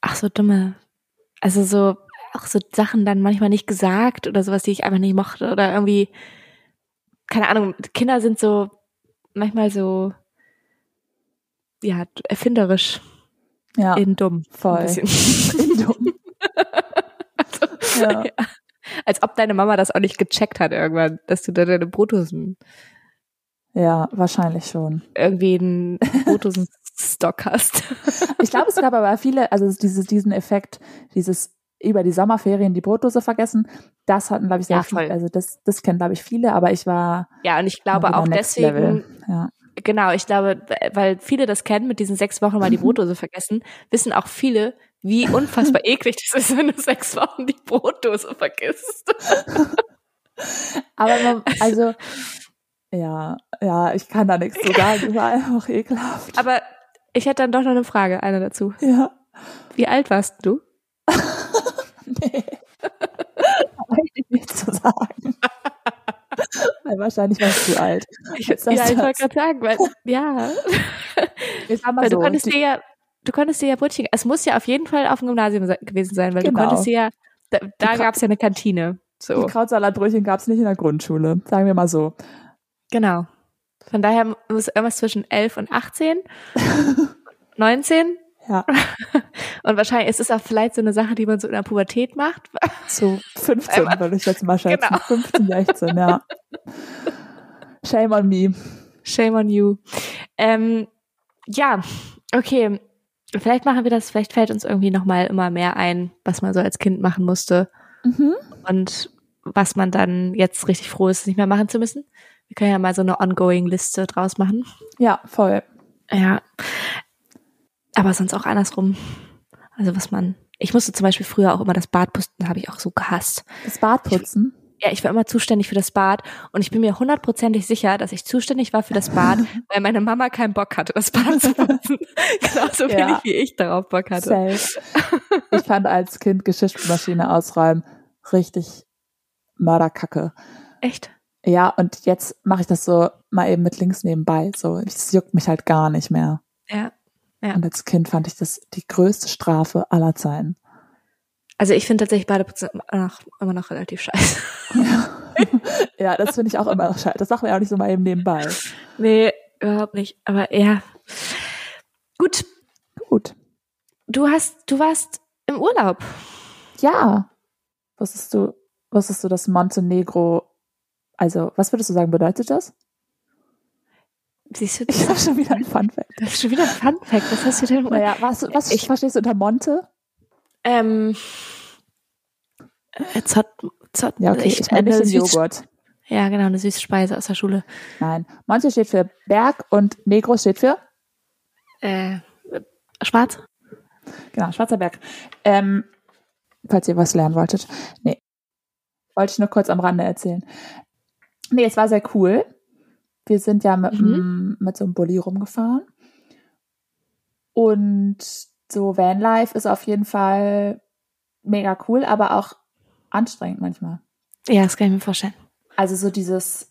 Speaker 2: ach so dumme, also so auch so Sachen dann manchmal nicht gesagt oder sowas, die ich einfach nicht mochte oder irgendwie, keine Ahnung. Kinder sind so manchmal so, ja, erfinderisch.
Speaker 1: Ja,
Speaker 2: In dumm.
Speaker 1: voll. In dumm. Ja.
Speaker 2: Ja. Als ob deine Mama das auch nicht gecheckt hat irgendwann, dass du da deine Brotdosen,
Speaker 1: ja, wahrscheinlich schon.
Speaker 2: irgendwie einen Brotdosen-Stock hast.
Speaker 1: Ich glaube, es gab aber viele, also dieses, diesen Effekt, dieses über die Sommerferien die Brotdose vergessen, das hatten, glaube ich, sehr
Speaker 2: Ja,
Speaker 1: viele. Also das, das kennen, glaube ich, viele, aber ich war
Speaker 2: Ja, und ich glaube auch deswegen.
Speaker 1: Ja.
Speaker 2: genau, ich glaube, weil viele das kennen, mit diesen sechs Wochen mal die Brotdose vergessen, wissen auch viele, wie unfassbar eklig das ist, wenn du sechs Wochen die Brotdose vergisst.
Speaker 1: Aber man, also, ja, ja, ich kann da nichts zu sagen. Es war einfach ekelhaft.
Speaker 2: Aber ich hätte dann doch noch eine Frage, eine dazu.
Speaker 1: ja.
Speaker 2: Wie alt warst du?
Speaker 1: Nee. Ich nichts zu sagen. Weil wahrscheinlich warst du alt.
Speaker 2: Ich,
Speaker 1: Ist das
Speaker 2: ja, ich
Speaker 1: das?
Speaker 2: wollte gerade sagen, weil, ja. Weil
Speaker 1: so,
Speaker 2: du konntest
Speaker 1: die-
Speaker 2: dir ja, du konntest dir ja Brötchen, es muss ja auf jeden Fall auf dem Gymnasium se- gewesen sein, weil
Speaker 1: Genau.
Speaker 2: du konntest dir ja, da, da gab es ja eine Kantine.
Speaker 1: die
Speaker 2: So,
Speaker 1: Krautsalatbrötchen gab es nicht in der Grundschule, sagen wir mal so.
Speaker 2: Genau. Von daher muss irgendwas zwischen 11 und 18, 19.
Speaker 1: Ja,
Speaker 2: Und wahrscheinlich ist es auch vielleicht so eine Sache, die man so in der Pubertät macht.
Speaker 1: so 15
Speaker 2: Einmal-
Speaker 1: würde ich jetzt mal schätzen.
Speaker 2: Genau.
Speaker 1: 15, 16, ja. Shame on me.
Speaker 2: Shame on you. Ähm, ja, okay. Vielleicht machen wir das, vielleicht fällt uns irgendwie nochmal immer mehr ein, was man so als Kind machen musste.
Speaker 1: Mhm.
Speaker 2: und was man dann jetzt richtig froh ist, nicht mehr machen zu müssen. Wir können ja mal so eine ongoing-Liste draus machen.
Speaker 1: Ja, voll.
Speaker 2: Ja. Aber sonst auch andersrum. Also was man. Ich musste zum Beispiel früher auch immer das Bad putzen, habe ich auch so gehasst.
Speaker 1: Das Bad putzen.
Speaker 2: Ja, ich war immer zuständig für das Bad und ich bin mir hundertprozentig sicher, dass ich zuständig war für das Bad, weil meine Mama keinen Bock hatte, das Bad zu putzen. Genauso
Speaker 1: Ja.
Speaker 2: wenig wie ich darauf Bock hatte.
Speaker 1: Safe. Ich fand als Kind Geschirrspülmaschine ausräumen richtig Mörderkacke.
Speaker 2: Echt?
Speaker 1: Ja, und jetzt mache ich das so mal eben mit links nebenbei. So, es juckt mich halt gar nicht mehr.
Speaker 2: Ja. Ja.
Speaker 1: Und als Kind fand ich das die größte Strafe aller Zeiten.
Speaker 2: Also ich finde tatsächlich immer noch, immer noch relativ scheiße.
Speaker 1: Ja, das finde ich auch immer noch scheiße. Das machen wir auch nicht so mal eben nebenbei.
Speaker 2: Nee, überhaupt nicht. Aber ja. Gut,
Speaker 1: Gut.
Speaker 2: du hast, du warst im Urlaub.
Speaker 1: Ja. Wusstest du, wusstest du, dass Montenegro, also, was würdest du sagen, bedeutet das?
Speaker 2: Siehst du,
Speaker 1: Ich habe schon wieder ein Fun Fact.
Speaker 2: das ist schon wieder ein Fun Fact. Was hast du denn?
Speaker 1: Naja, was, was
Speaker 2: Ich-
Speaker 1: verstehst du unter Monte?
Speaker 2: Ähm, äh, Zott, Zott,
Speaker 1: Ja, okay, ich, meine
Speaker 2: eine
Speaker 1: nicht Joghurt.
Speaker 2: Ja, genau, eine süße Speise aus der Schule.
Speaker 1: Nein. Monte steht für Berg und Negro steht für?
Speaker 2: Äh, schwarz?
Speaker 1: Genau, Schwarzer Berg. Ähm, falls ihr was lernen wolltet. Nee. Wollte ich nur kurz am Rande erzählen. Nee, es war sehr cool. Wir sind ja mit,
Speaker 2: Mhm.
Speaker 1: mit so einem Bulli rumgefahren. Und so Vanlife ist auf jeden Fall mega cool, aber auch anstrengend manchmal.
Speaker 2: Ja, das kann ich mir vorstellen.
Speaker 1: Also so dieses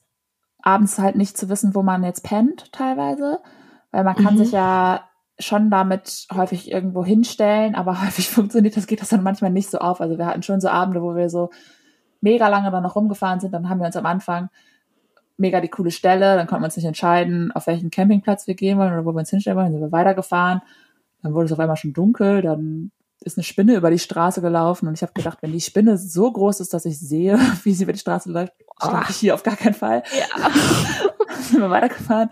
Speaker 1: abends halt nicht zu wissen, wo man jetzt pennt teilweise, weil man kann
Speaker 2: Mhm.
Speaker 1: sich ja schon damit häufig irgendwo hinstellen, aber häufig funktioniert das, geht das dann manchmal nicht so auf. Also wir hatten schon so Abende, wo wir so mega lange dann noch rumgefahren sind, dann haben wir uns am Anfang mega die coole Stelle, dann konnten wir uns nicht entscheiden, auf welchen Campingplatz wir gehen wollen oder wo wir uns hinstellen wollen, dann sind wir weitergefahren, dann wurde es auf einmal schon dunkel, dann ist eine Spinne über die Straße gelaufen und ich habe gedacht, wenn die Spinne so groß ist, dass ich sehe, wie sie über die Straße läuft, schlafe ich hier auf gar keinen Fall.
Speaker 2: Ja.
Speaker 1: sind wir weitergefahren.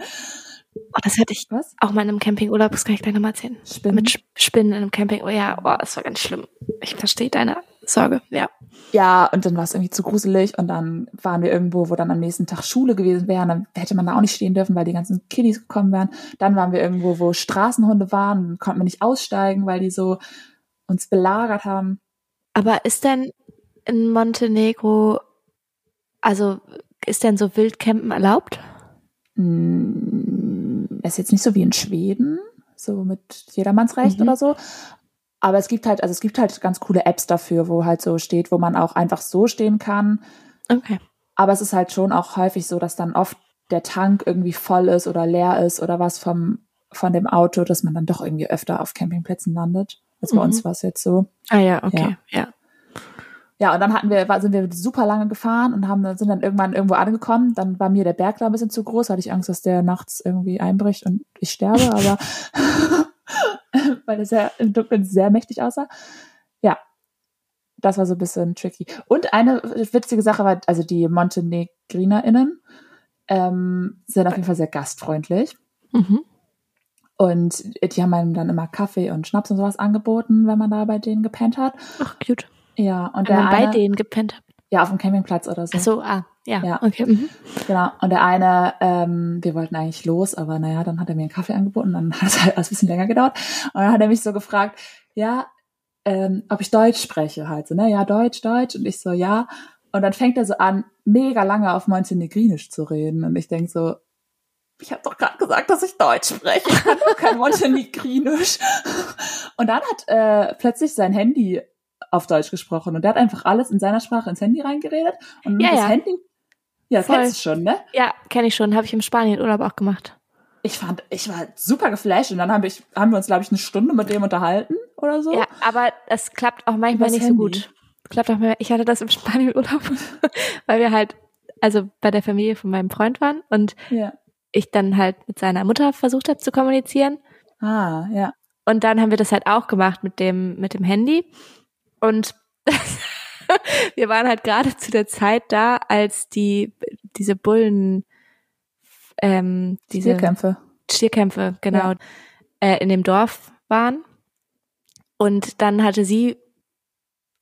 Speaker 2: Oh, das hatte ich
Speaker 1: Was?
Speaker 2: auch mal in einem Campingurlaub, das kann ich gleich nochmal erzählen.
Speaker 1: Spinnen?
Speaker 2: Mit Sp- Spinnen in einem Camping. Oh ja, oh, das war ganz schlimm. Ich verstehe deine Sorge, ja.
Speaker 1: Ja, und dann war es irgendwie zu gruselig und dann waren wir irgendwo, wo dann am nächsten Tag Schule gewesen wäre. Und dann hätte man da auch nicht stehen dürfen, weil die ganzen Kiddies gekommen wären. Dann waren wir irgendwo, wo Straßenhunde waren und konnten wir nicht aussteigen, weil die so uns belagert haben.
Speaker 2: Aber ist denn in Montenegro, also ist denn so Wildcampen erlaubt?
Speaker 1: Ist jetzt nicht so wie in Schweden, so mit Jedermannsrecht
Speaker 2: Mhm.
Speaker 1: oder so. Aber es gibt halt, also es gibt halt ganz coole Apps dafür, wo halt so steht, wo man auch einfach so stehen kann.
Speaker 2: Okay.
Speaker 1: Aber es ist halt schon auch häufig so, dass dann oft der Tank irgendwie voll ist oder leer ist oder was vom, von dem Auto, dass man dann doch irgendwie öfter auf Campingplätzen landet. Also bei
Speaker 2: Mhm.
Speaker 1: uns war es jetzt so.
Speaker 2: Ah ja, okay, ja.
Speaker 1: Ja, und dann hatten wir, war- sind wir super lange gefahren und haben, sind dann irgendwann irgendwo angekommen. Dann war mir der Berg da ein bisschen zu groß, hatte ich Angst, dass der nachts irgendwie einbricht und ich sterbe, aber weil er sehr im Dunkeln sehr mächtig aussah. Ja, das war so ein bisschen tricky. Und eine witzige Sache war, also die MontenegrinerInnen ähm, sind auf jeden Fall sehr gastfreundlich.
Speaker 2: Mhm.
Speaker 1: Und die haben einem dann immer Kaffee und Schnaps und sowas angeboten, wenn man da bei denen gepennt hat.
Speaker 2: Ach, cute.
Speaker 1: Ja, und
Speaker 2: Wenn
Speaker 1: der
Speaker 2: man bei
Speaker 1: eine,
Speaker 2: denen gepennt hat.
Speaker 1: ja, auf dem Campingplatz oder so.
Speaker 2: Ach so, ah, ja,
Speaker 1: Ja.
Speaker 2: okay. Mhm.
Speaker 1: Genau. Und der eine, ähm, wir wollten eigentlich los, aber naja, dann hat er mir einen Kaffee angeboten, dann hat es halt alles ein bisschen länger gedauert. Und dann hat er mich so gefragt, ja, ähm, ob ich Deutsch spreche halt so, ne? Ja, Deutsch, Deutsch. Und ich so, ja. Und dann fängt er so an, mega lange auf Montenegrinisch zu reden. Und ich denk so, ich habe doch gerade gesagt, dass ich Deutsch spreche. Ich kann doch kein Montenegrinisch. Und dann hat äh, plötzlich sein Handy auf Deutsch gesprochen und der hat einfach alles in seiner Sprache ins Handy reingeredet. Und
Speaker 2: Ja,
Speaker 1: das
Speaker 2: ja.
Speaker 1: Handy, ja,
Speaker 2: Voll.
Speaker 1: kennst du schon, ne?
Speaker 2: Ja, kenne ich schon. Habe ich im Spanien-Urlaub auch gemacht.
Speaker 1: ich fand, ich war super geflasht und dann haben, ich, haben wir uns, glaube ich, eine Stunde mit dem unterhalten oder so.
Speaker 2: Ja, aber das klappt auch manchmal nicht so
Speaker 1: Handy.
Speaker 2: gut. Klappt auch mal, ich hatte das im Spanien-Urlaub, weil wir halt, also bei der Familie von meinem Freund waren und
Speaker 1: ja.
Speaker 2: ich dann halt mit seiner Mutter versucht habe zu kommunizieren.
Speaker 1: Ah, ja.
Speaker 2: Und dann haben wir das halt auch gemacht mit dem, mit dem Handy. Und wir waren halt gerade zu der Zeit da, als die, diese Bullen, ähm, diese
Speaker 1: Stierkämpfe.
Speaker 2: Stierkämpfe, genau, äh, in dem Dorf waren. Und dann hatte sie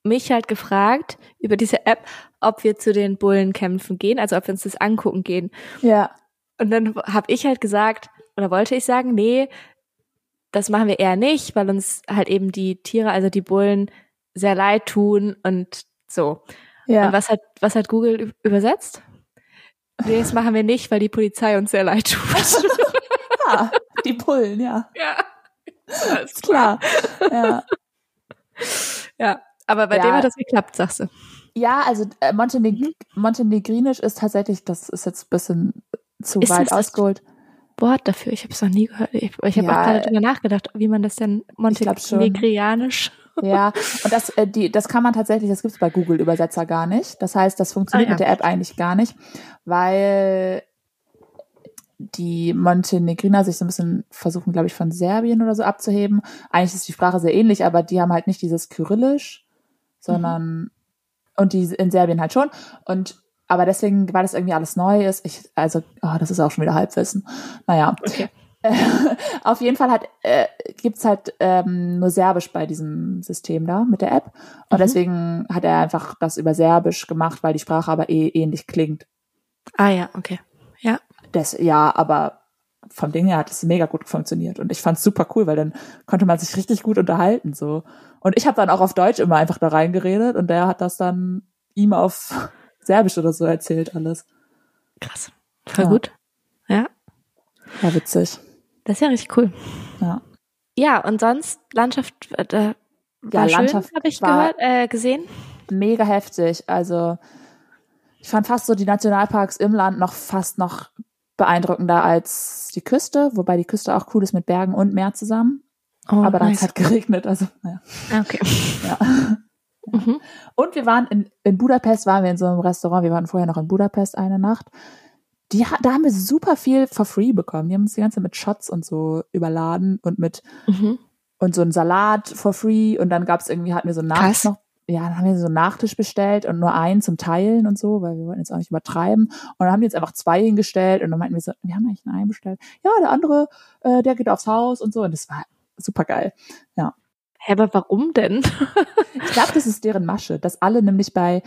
Speaker 2: mich halt gefragt über diese App, ob wir zu den Bullenkämpfen gehen, also ob wir uns das angucken gehen.
Speaker 1: Ja.
Speaker 2: Und dann habe ich halt gesagt, oder wollte ich sagen, nee, das machen wir eher nicht, weil uns halt eben die Tiere, also die Bullen, sehr leid tun und so.
Speaker 1: Ja.
Speaker 2: Und was hat, was hat Google übersetzt? Nee, das machen wir nicht, weil die Polizei uns sehr leid tut.
Speaker 1: Ah, die Pullen, ja.
Speaker 2: ja.
Speaker 1: Ist klar. Ja.
Speaker 2: Ja, aber bei
Speaker 1: Ja.
Speaker 2: dem hat das geklappt, sagst du.
Speaker 1: Ja, also äh, Monteneg
Speaker 2: Mhm.
Speaker 1: Montenegrinisch ist tatsächlich, das ist jetzt ein bisschen zu
Speaker 2: Ist
Speaker 1: weit ausgeholt.
Speaker 2: Wort dafür, ich habe es noch nie gehört. Ich, ich habe
Speaker 1: Ja,
Speaker 2: auch gerade drüber nachgedacht, wie man das denn montenegrianisch.
Speaker 1: Ja, und das, äh, die, das kann man tatsächlich, das gibt's bei Google Übersetzer gar nicht. Das heißt, das funktioniert
Speaker 2: Ah, ja.
Speaker 1: mit der App eigentlich gar nicht, weil die Montenegriner sich so ein bisschen versuchen, glaube ich, von Serbien oder so abzuheben. Eigentlich ist die Sprache sehr ähnlich, aber die haben halt nicht dieses Kyrillisch, sondern und die in Serbien halt schon. Und aber deswegen, weil das irgendwie alles neu ist, ich, also, oh, das ist auch schon wieder Halbwissen. Naja.
Speaker 2: Okay.
Speaker 1: Auf jeden Fall hat, äh, gibt's halt ähm, nur Serbisch bei diesem System da mit der App. Und
Speaker 2: Mhm.
Speaker 1: deswegen hat er einfach das über Serbisch gemacht, weil die Sprache aber eh ähnlich klingt.
Speaker 2: Ah ja, okay. Ja.
Speaker 1: Das, ja, aber vom Ding her hat es mega gut funktioniert. Und ich fand's super cool, weil dann konnte man sich richtig gut unterhalten. so. Und ich habe dann auch auf Deutsch immer einfach da reingeredet und der hat das dann ihm auf Serbisch oder so erzählt alles.
Speaker 2: Krass. Voll
Speaker 1: Ja.
Speaker 2: gut. Ja,
Speaker 1: War witzig.
Speaker 2: Das ist ja richtig cool.
Speaker 1: Ja.
Speaker 2: Ja, und sonst Landschaft, äh,
Speaker 1: Ja, Landschaft
Speaker 2: habe ich gehört, äh, gesehen.
Speaker 1: mega heftig. Also ich fand fast so die Nationalparks im Land noch fast noch beeindruckender als die Küste, wobei die Küste auch cool ist mit Bergen und Meer zusammen.
Speaker 2: Oh,
Speaker 1: Aber dann hat
Speaker 2: nice.
Speaker 1: es halt geregnet. Also, naja.
Speaker 2: Ah, okay.
Speaker 1: Ja.
Speaker 2: Mhm.
Speaker 1: Und wir waren in, in Budapest, waren wir in so einem Restaurant, wir waren vorher noch in Budapest eine Nacht. Die, da haben wir super viel for free bekommen. Die haben uns die ganze Zeit mit Shots und so überladen und mit
Speaker 2: Mhm.
Speaker 1: und so einen Salat for free und dann gab's irgendwie, hatten wir so einen Nachtisch noch. Ja, dann haben wir so einen Nachtisch bestellt und nur einen zum Teilen und so, weil wir wollten jetzt auch nicht übertreiben. Und dann haben die jetzt einfach zwei hingestellt und dann meinten wir so, wir haben eigentlich einen bestellt. Ja, der andere, äh, der geht aufs Haus und so. Und das war super geil.
Speaker 2: Hä, aber warum denn?
Speaker 1: Ich glaube, das ist deren Masche, dass alle nämlich bei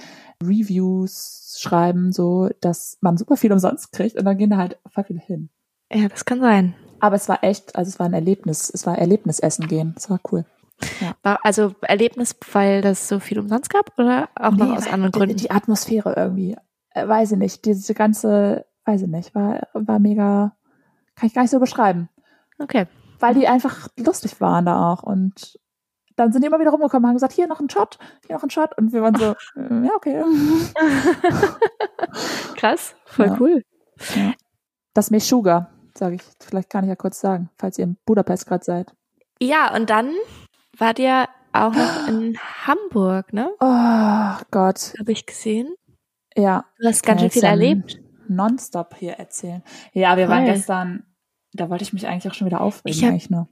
Speaker 1: Reviews schreiben, so, dass man super viel umsonst kriegt und dann gehen da halt voll viele hin.
Speaker 2: ja, das kann sein.
Speaker 1: Aber es war echt, also es war ein Erlebnis, es war Erlebnisessen gehen. Es war cool.
Speaker 2: War also Erlebnis, weil das so viel umsonst gab oder auch noch
Speaker 1: Nee,
Speaker 2: aus
Speaker 1: weil
Speaker 2: anderen
Speaker 1: die-
Speaker 2: Gründen?
Speaker 1: Die Atmosphäre irgendwie, äh, weiß ich nicht, diese ganze, weiß ich nicht, war, war mega, kann ich gar nicht so beschreiben.
Speaker 2: Okay.
Speaker 1: Weil die einfach lustig waren da auch und dann sind die immer wieder rumgekommen und haben gesagt, hier noch ein Shot, hier noch ein Shot und wir waren so, äh, ja, okay.
Speaker 2: Krass, voll
Speaker 1: Ja.
Speaker 2: cool.
Speaker 1: Das Meshuga, sage ich, vielleicht kann ich ja kurz sagen, falls ihr in Budapest gerade seid.
Speaker 2: Ja, und dann wart ihr auch noch in Hamburg, ne?
Speaker 1: Oh Gott,
Speaker 2: Habe ich gesehen.
Speaker 1: ja,
Speaker 2: Du hast ganz schön viel erlebt.
Speaker 1: nonstop hier erzählen. Ja, wir waren
Speaker 2: Voll.
Speaker 1: gestern, da wollte ich mich eigentlich auch schon wieder aufregen,
Speaker 2: Ich hab-
Speaker 1: eigentlich nur.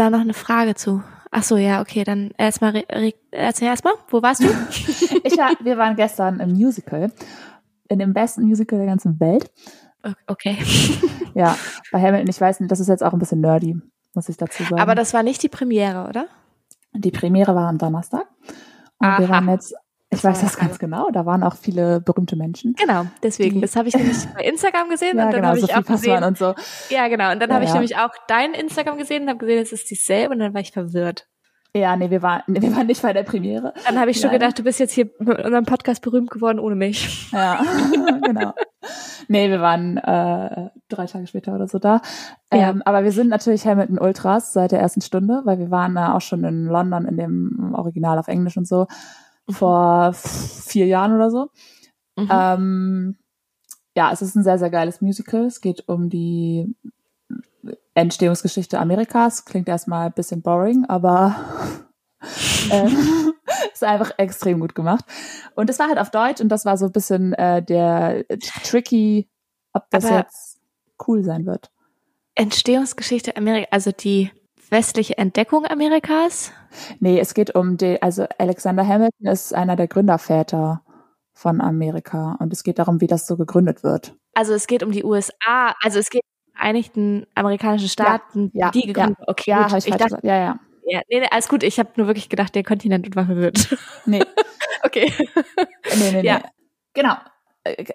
Speaker 2: Da noch eine Frage zu. Ach so, ja, okay, dann erstmal, erzähl erstmal, wo warst du?
Speaker 1: Ich war, wir waren gestern im Musical, in dem besten Musical der ganzen Welt.
Speaker 2: Okay.
Speaker 1: Ja, bei Hamilton, ich weiß nicht, das ist jetzt auch ein bisschen nerdy, muss ich dazu sagen.
Speaker 2: Aber das war nicht die Premiere, oder?
Speaker 1: die Premiere war am Donnerstag. Und
Speaker 2: Aha.
Speaker 1: wir waren jetzt, ich weiß das
Speaker 2: ja
Speaker 1: ganz genau, da waren auch viele berühmte Menschen.
Speaker 2: Genau, deswegen. Das habe ich nämlich bei Instagram gesehen
Speaker 1: Ja,
Speaker 2: und dann
Speaker 1: genau,
Speaker 2: habe ich auch gesehen.
Speaker 1: und so.
Speaker 2: Ja, genau. Und dann
Speaker 1: Ja,
Speaker 2: habe ich
Speaker 1: ja.
Speaker 2: nämlich auch dein Instagram gesehen und habe gesehen, es ist dieselbe und dann war ich verwirrt.
Speaker 1: Ja, nee, wir waren, nee, wir waren nicht bei der Premiere.
Speaker 2: Dann habe ich schon gedacht, du bist jetzt hier mit unserem Podcast berühmt geworden ohne mich.
Speaker 1: Ja, genau. Nee, wir waren äh, drei Tage später oder so da.
Speaker 2: Ja.
Speaker 1: Ähm, aber wir sind natürlich Hamilton Ultras seit der ersten Stunde, weil wir waren da auch schon in London in dem Original auf Englisch und so vor vier Jahren oder so.
Speaker 2: Mhm.
Speaker 1: Ähm, ja, es ist ein sehr, sehr geiles Musical. Es geht um die Entstehungsgeschichte Amerikas. Klingt erstmal ein bisschen boring, aber ähm, ist einfach extrem gut gemacht. Und es war halt auf Deutsch und das war so ein bisschen äh, der tricky, ob das
Speaker 2: Aber-
Speaker 1: jetzt cool sein wird.
Speaker 2: Entstehungsgeschichte Amerika, also die westliche Entdeckung Amerikas.
Speaker 1: Nee, es geht um die, also Alexander Hamilton ist einer der Gründerväter von Amerika und es geht darum, wie das so gegründet wird.
Speaker 2: Also es geht um die USA, also es geht um die Vereinigten Amerikanischen Staaten,
Speaker 1: ja,
Speaker 2: die gegründet. Okay,
Speaker 1: Ja, habe ich,
Speaker 2: ich dachte,
Speaker 1: gesagt. Ja, ja.
Speaker 2: ja, nee, nee, alles gut. Ich habe nur wirklich gedacht, der Kontinent und war verwirrt.
Speaker 1: Nee,
Speaker 2: okay.
Speaker 1: nee, nee,
Speaker 2: Ja.
Speaker 1: nee. Genau.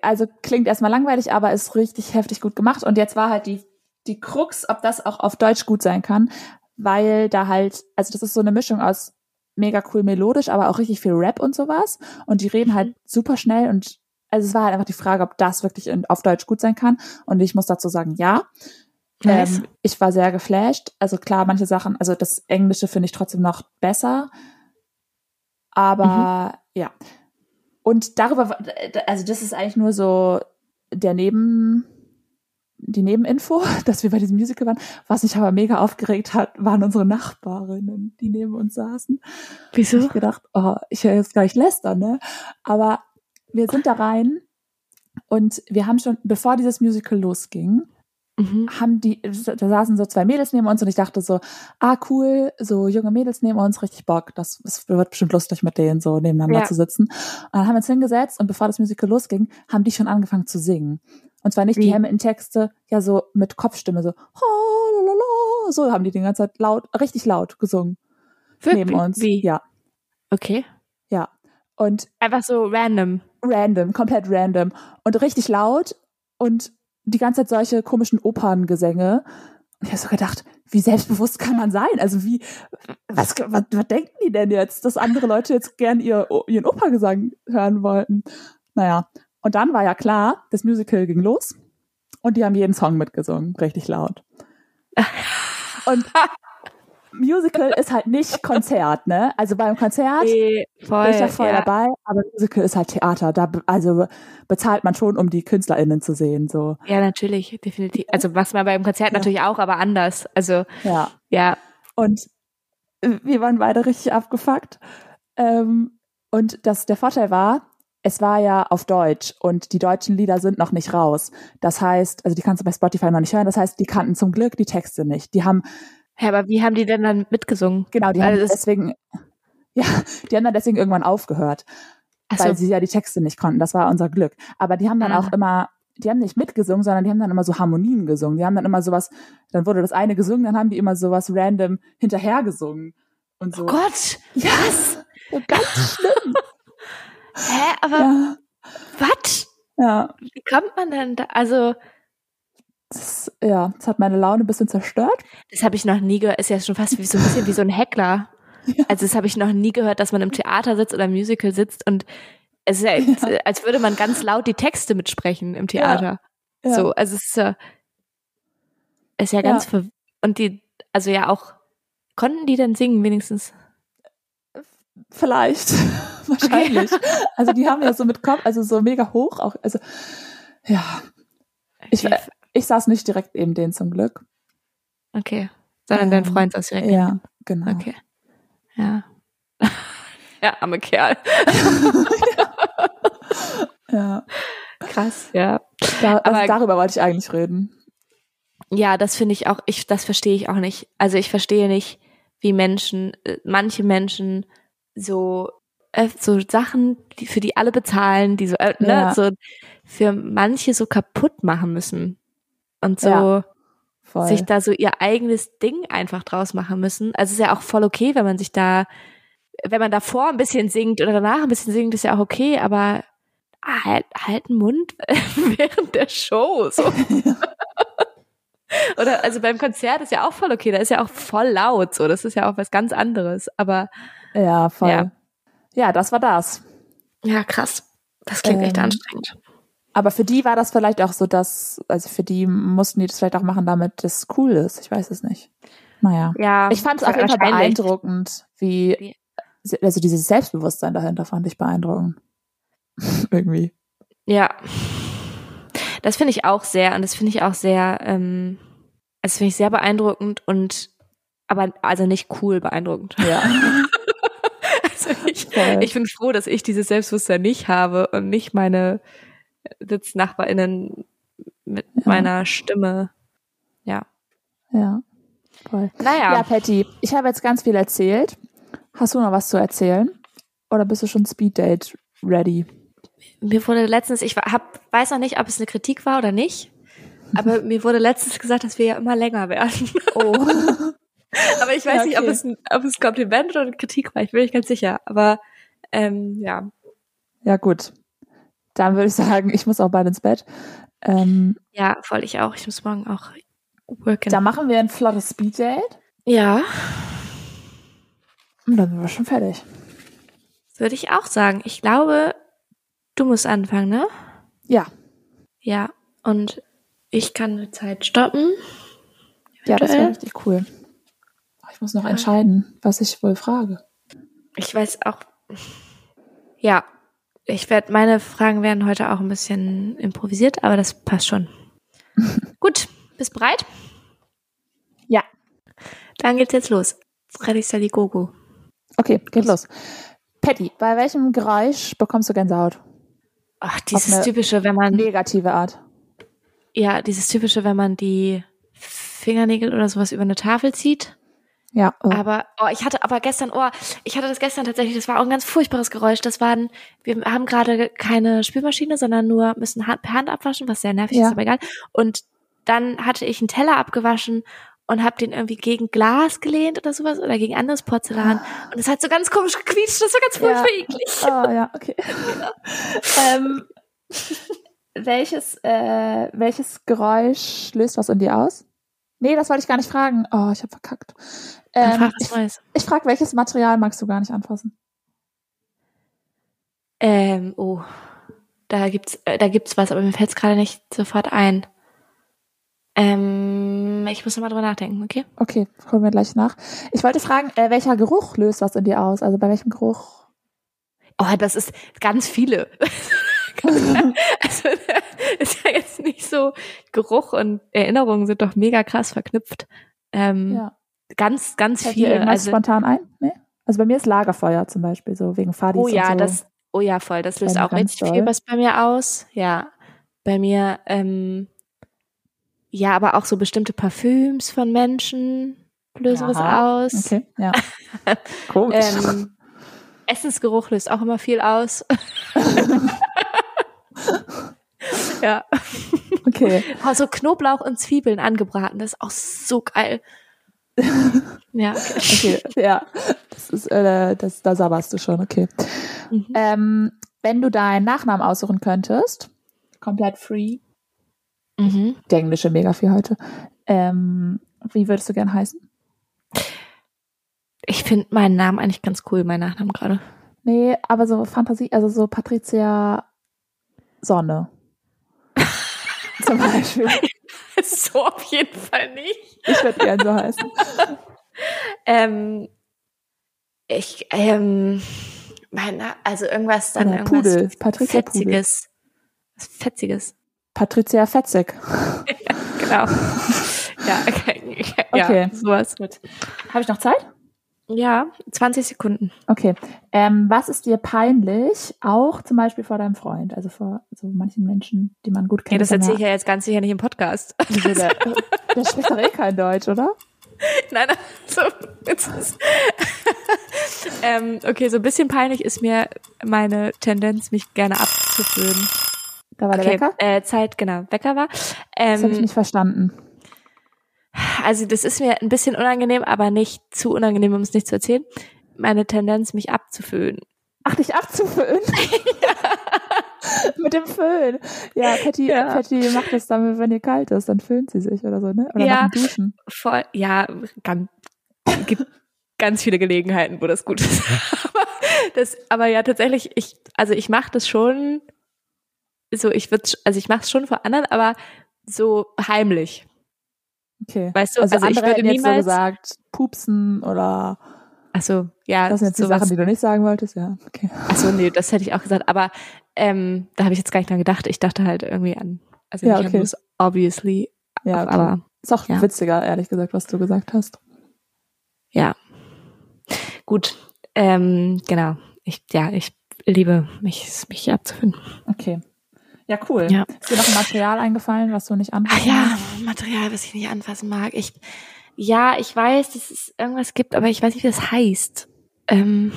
Speaker 1: Also klingt erstmal langweilig, aber ist richtig heftig gut gemacht. Und jetzt war halt die, die Krux, ob das auch auf Deutsch gut sein kann, weil da halt, also das ist so eine Mischung aus mega cool melodisch, aber auch richtig viel Rap und sowas. Und die reden halt super schnell und also es war halt einfach die Frage, ob das wirklich in, auf Deutsch gut sein kann. Und ich muss dazu sagen, ja.
Speaker 2: Nice.
Speaker 1: Ähm, ich war sehr geflasht. Also klar, manche Sachen, also das Englische finde ich trotzdem noch besser. Aber ja. Und darüber, also das ist eigentlich nur so der Neben, die Nebeninfo, dass wir bei diesem Musical waren. Was mich aber mega aufgeregt hat, waren unsere Nachbarinnen, die neben uns saßen.
Speaker 2: Wieso?
Speaker 1: Ich gedacht, oh, ich höre jetzt gleich lästern, ne? Aber wir sind da rein und wir haben schon, bevor dieses Musical losging,
Speaker 2: Mhm.
Speaker 1: haben die, da saßen so zwei Mädels neben uns und ich dachte so, ah cool, so junge Mädels neben uns, richtig Bock, das, das wird bestimmt lustig mit denen so nebeneinander
Speaker 2: Ja.
Speaker 1: zu sitzen. Und dann haben wir uns hingesetzt und bevor das Musical losging, haben die schon angefangen zu singen. Und zwar nicht
Speaker 2: Wie?
Speaker 1: die Hamilton-Texte, ja so mit Kopfstimme, so, so haben die die ganze Zeit laut, richtig laut gesungen
Speaker 2: Wirklich?
Speaker 1: neben uns.
Speaker 2: Wie?
Speaker 1: Ja,
Speaker 2: Okay.
Speaker 1: ja. Und
Speaker 2: Einfach so random.
Speaker 1: random, komplett random und richtig laut und die ganze Zeit solche komischen Operngesänge. Und ich habe so gedacht, wie selbstbewusst kann man sein? Also wie, was, was, was denken die denn jetzt, dass andere Leute jetzt gern ihr, ihren Operngesang hören wollten? Naja, und dann war ja klar, das Musical ging los und die haben jeden Song mitgesungen, richtig laut. Und Musical ist halt nicht Konzert, ne? Also beim Konzert
Speaker 2: Nee, voll.
Speaker 1: bin ich ja voll
Speaker 2: ja.
Speaker 1: dabei, aber Musical ist halt Theater. Da be- also bezahlt man schon, um die KünstlerInnen zu sehen. So.
Speaker 2: Ja, natürlich, definitiv. Also was man beim Konzert
Speaker 1: Ja.
Speaker 2: natürlich auch, aber anders. Also
Speaker 1: Ja.
Speaker 2: ja,
Speaker 1: Und äh, wir waren beide richtig abgefuckt. Ähm, und das, der Vorteil war, es war ja auf Deutsch und die deutschen Lieder sind noch nicht raus. Das heißt, also die kannst du bei Spotify noch nicht hören. Das heißt, die kannten zum Glück die Texte nicht. Die haben,
Speaker 2: Hä, aber wie haben die denn dann mitgesungen?
Speaker 1: genau, die
Speaker 2: Also
Speaker 1: haben deswegen, ja, die haben dann deswegen irgendwann aufgehört.
Speaker 2: Ach
Speaker 1: weil
Speaker 2: so.
Speaker 1: sie ja die Texte nicht konnten. Das war unser Glück. Aber die haben dann
Speaker 2: Ah.
Speaker 1: auch immer, die haben nicht mitgesungen, sondern die haben dann immer so Harmonien gesungen. Die haben dann immer sowas, dann wurde das eine gesungen, dann haben die immer sowas random hinterher gesungen. Und so.
Speaker 2: Oh Gott,
Speaker 1: Ja, so ganz schlimm.
Speaker 2: Hä, aber
Speaker 1: ja,
Speaker 2: was?
Speaker 1: ja.
Speaker 2: Wie kommt man denn da? Also
Speaker 1: Das, ja, das hat meine Laune ein bisschen zerstört.
Speaker 2: das habe ich noch nie gehört. Ist ja schon fast wie so ein bisschen wie so ein Heckler.
Speaker 1: Ja.
Speaker 2: Also das habe ich noch nie gehört, dass man im Theater sitzt oder im Musical sitzt und es ist ja,
Speaker 1: Ja.
Speaker 2: als würde man ganz laut die Texte mitsprechen im Theater.
Speaker 1: Ja.
Speaker 2: So, also es ist ja, ist ja ganz ver und die, also ja auch, konnten die denn singen wenigstens?
Speaker 1: Vielleicht. Wahrscheinlich. Also die haben ja so mit Kopf, also so mega hoch auch. Also ja, ich,
Speaker 2: Okay,
Speaker 1: ich saß nicht direkt neben denen zum Glück.
Speaker 2: okay. sondern dein
Speaker 1: Ähm,
Speaker 2: Freund saß direkt.
Speaker 1: Ja, genau.
Speaker 2: Okay. Ja. ja, arme Kerl.
Speaker 1: Ja.
Speaker 2: Krass, ja.
Speaker 1: Da,
Speaker 2: Aber-
Speaker 1: also darüber wollte ich eigentlich reden.
Speaker 2: Ja, das finde ich auch, ich, das verstehe ich auch nicht. Also ich verstehe nicht, wie Menschen, äh, manche Menschen so, äh, so Sachen, die, für die alle bezahlen, die so, äh, ne,
Speaker 1: Ja.
Speaker 2: so für manche so kaputt machen müssen. Und so
Speaker 1: Ja,
Speaker 2: sich da so ihr eigenes Ding einfach draus machen müssen. Also es ist ja auch voll okay, wenn man sich da, wenn man davor ein bisschen singt oder danach ein bisschen singt, ist ja auch okay, aber halt, halt den Mund während der Show. So. Oder also beim Konzert ist ja auch voll okay, da ist ja auch voll laut, so das ist ja auch was ganz anderes. Aber
Speaker 1: ja, voll.
Speaker 2: Ja.
Speaker 1: Ja. das war das.
Speaker 2: ja, krass. Das klingt echt
Speaker 1: Ähm,
Speaker 2: anstrengend.
Speaker 1: Aber für die war das vielleicht auch so, dass, also für die mussten die das vielleicht auch machen, damit das cool ist. Ich weiß es nicht. Naja.
Speaker 2: Ja,
Speaker 1: Ich fand es auf jeden Fall beeindruckend, wie, also dieses Selbstbewusstsein dahinter fand ich beeindruckend. Irgendwie.
Speaker 2: Ja. Das finde ich auch sehr, und das finde ich auch sehr, ähm, das finde ich sehr beeindruckend und aber also nicht cool beeindruckend.
Speaker 1: Ja.
Speaker 2: Also ich, ich bin froh, dass ich dieses Selbstbewusstsein nicht habe und nicht meine SitznachbarInnen mit
Speaker 1: Ja.
Speaker 2: meiner Stimme. Ja.
Speaker 1: ja. Voll.
Speaker 2: Naja.
Speaker 1: Ja, Patty, ich habe jetzt ganz viel erzählt. Hast du noch was zu erzählen? Oder bist du schon Speeddate ready?
Speaker 2: Mir wurde letztens, ich hab, weiß noch nicht, ob es eine Kritik war oder nicht, aber mir wurde letztens gesagt, dass wir ja immer länger werden.
Speaker 1: Oh.
Speaker 2: aber ich weiß
Speaker 1: Ja,
Speaker 2: nicht, ob
Speaker 1: okay.
Speaker 2: es, ein, ob es ein Kompliment oder eine Kritik war. Ich bin nicht ganz sicher. Aber ähm, ja.
Speaker 1: ja, gut. Dann würde ich sagen, ich muss auch bald ins Bett. Ähm,
Speaker 2: Ja, voll ich auch. Ich muss morgen auch worken.
Speaker 1: da machen wir ein flottes Speeddate.
Speaker 2: ja,
Speaker 1: Und dann sind wir schon fertig.
Speaker 2: würde ich auch sagen. Ich glaube, du musst anfangen, ne?
Speaker 1: Ja.
Speaker 2: Ja. Und ich kann eine Zeit stoppen.
Speaker 1: Ja, das wäre richtig cool. Muss noch entscheiden, was ich wohl frage.
Speaker 2: Ich weiß auch. Ja, ich werde, meine Fragen werden heute auch ein bisschen improvisiert, aber das passt schon. Gut, bist bereit?
Speaker 1: Ja.
Speaker 2: Dann geht's jetzt los. Freddy Sally Gogo.
Speaker 1: Okay, geht los. Patty, bei welchem Geräusch bekommst du Gänsehaut?
Speaker 2: Ach, dieses typische, wenn man,
Speaker 1: Negative Art.
Speaker 2: ja, dieses typische, wenn man die Fingernägel oder sowas über eine Tafel zieht.
Speaker 1: Ja. Oh.
Speaker 2: Aber, oh, ich hatte aber gestern, oh, ich hatte das gestern tatsächlich, das war auch ein ganz furchtbares Geräusch. Das waren, wir haben gerade keine Spülmaschine, sondern nur müssen Hand, per Hand abwaschen, was sehr nervig
Speaker 1: Ja.
Speaker 2: ist, aber egal. Und dann hatte ich einen Teller abgewaschen und habe den irgendwie gegen Glas gelehnt oder sowas oder gegen anderes Porzellan. Und es hat so ganz komisch gequietscht, das war ganz
Speaker 1: Ja.
Speaker 2: furchtbar eklig.
Speaker 1: Oh, ja, okay. ähm, welches, äh, welches Geräusch löst was in dir aus? Nee, das wollte ich gar nicht fragen. Oh, ich habe verkackt. Ähm,
Speaker 2: frag
Speaker 1: ich
Speaker 2: Neues.
Speaker 1: ich frage, welches Material magst du gar nicht anfassen?
Speaker 2: Ähm, oh, da gibt's, äh, da gibt's was, aber mir fällt's gerade nicht sofort ein. Ähm, ich muss noch mal drüber nachdenken, okay?
Speaker 1: Okay, holen wir gleich nach. Ich wollte fragen, äh, welcher Geruch löst was in dir aus? Also bei welchem Geruch?
Speaker 2: Oh, das ist ganz viele. ist ja jetzt nicht so, Geruch und Erinnerungen sind doch mega krass verknüpft. Ähm,
Speaker 1: Ja.
Speaker 2: Ganz, ganz
Speaker 1: Fällt dir
Speaker 2: viele.
Speaker 1: irgendwas
Speaker 2: Also,
Speaker 1: spontan ein? Nee? Also bei mir ist Lagerfeuer zum Beispiel, so wegen Fadis
Speaker 2: oh ja,
Speaker 1: so.
Speaker 2: das, oh ja, voll. Das löst auch richtig
Speaker 1: doll.
Speaker 2: viel was bei mir aus. Ja. Bei mir, ähm, ja, aber auch so bestimmte Parfüms von Menschen lösen was aus.
Speaker 1: Okay, ja. Komisch.
Speaker 2: Ähm, Essensgeruch löst auch immer viel aus. ja.
Speaker 1: okay.
Speaker 2: Oh, so Knoblauch und Zwiebeln angebraten, das ist auch so geil. ja.
Speaker 1: Okay, ja. Das ist, äh, das, da sabberst du schon, okay.
Speaker 2: Mhm.
Speaker 1: Ähm, wenn du deinen Nachnamen aussuchen könntest, komplett free,
Speaker 2: Mhm.
Speaker 1: der Englische mega viel heute, ähm, wie würdest du gern heißen?
Speaker 2: Ich finde meinen Namen eigentlich ganz cool, meinen Nachnamen gerade.
Speaker 1: Nee, aber so Fantasie, also so Patricia Sonne. Zum Beispiel.
Speaker 2: so auf jeden Fall nicht.
Speaker 1: Ich würde gern so heißen.
Speaker 2: Ähm, ich, ähm, mein, Na- also irgendwas dann
Speaker 1: Oder
Speaker 2: irgendwas
Speaker 1: Pudel, Patricia Pudel.
Speaker 2: Fetziges. Was Fetziges.
Speaker 1: Patricia Fetzig.
Speaker 2: Genau. ja, okay. Ja,
Speaker 1: Okay.
Speaker 2: sowas mit.
Speaker 1: Habe ich noch Zeit?
Speaker 2: Ja, 20 Sekunden.
Speaker 1: Okay. Ähm, was ist dir peinlich, auch zum Beispiel vor deinem Freund, also vor so manchen Menschen, die man gut
Speaker 2: Ja,
Speaker 1: kennt?
Speaker 2: das
Speaker 1: dann
Speaker 2: erzähle ich ja jetzt ganz sicher nicht im Podcast.
Speaker 1: Wieso, der, der spricht doch eh kein Deutsch, oder?
Speaker 2: Nein, so, jetzt ist, ähm, okay, so ein bisschen peinlich ist mir meine Tendenz, mich gerne abzufüllen.
Speaker 1: Da war der
Speaker 2: Okay,
Speaker 1: Wecker?
Speaker 2: äh, Zeit, genau, Wecker war.
Speaker 1: Das habe ich
Speaker 2: Ähm,
Speaker 1: nicht verstanden.
Speaker 2: Also das ist mir ein bisschen unangenehm, aber nicht zu unangenehm, um es nicht zu erzählen. Meine Tendenz, mich abzufüllen.
Speaker 1: Ach, dich abzufüllen? Mit dem Föhn. Ja, Patty,
Speaker 2: Ja.
Speaker 1: Patty macht das dann, wenn ihr kalt ist, dann föhnt sie sich oder so, ne? Oder
Speaker 2: Ja.
Speaker 1: nach dem Duschen.
Speaker 2: Voll, ja, ganz, gibt ganz viele Gelegenheiten, wo das gut ist. aber, das, aber ja, tatsächlich, ich, also ich mache das schon, so ich würde, also ich mache es schon vor anderen, aber so heimlich.
Speaker 1: Okay.
Speaker 2: Weißt du,
Speaker 1: also,
Speaker 2: also ich
Speaker 1: andere
Speaker 2: würde
Speaker 1: hätten jetzt so
Speaker 2: niemals-
Speaker 1: gesagt, pupsen oder
Speaker 2: Also ja,
Speaker 1: das sind jetzt die
Speaker 2: sowas.
Speaker 1: Sachen, die du nicht sagen wolltest, ja. Okay.
Speaker 2: Achso, nee, das hätte ich auch gesagt, aber ähm, da habe ich jetzt gar nicht dran gedacht. Ich dachte halt irgendwie an, also
Speaker 1: Ja, okay.
Speaker 2: Bruce, obviously,
Speaker 1: Ja, okay.
Speaker 2: aber
Speaker 1: ist auch
Speaker 2: ja.
Speaker 1: witziger, ehrlich gesagt, was du gesagt hast.
Speaker 2: ja. Gut, ähm, genau. Ich, ja, ich liebe mich, mich abzufinden.
Speaker 1: Okay. Ja, cool.
Speaker 2: Ja.
Speaker 1: Ist dir noch ein Material eingefallen, was du nicht
Speaker 2: Ach
Speaker 1: anfassen
Speaker 2: ja,
Speaker 1: magst?
Speaker 2: Material, was ich nicht anfassen mag. Ich, ja, ich weiß, dass es irgendwas gibt, aber ich weiß nicht, wie das heißt. Ähm,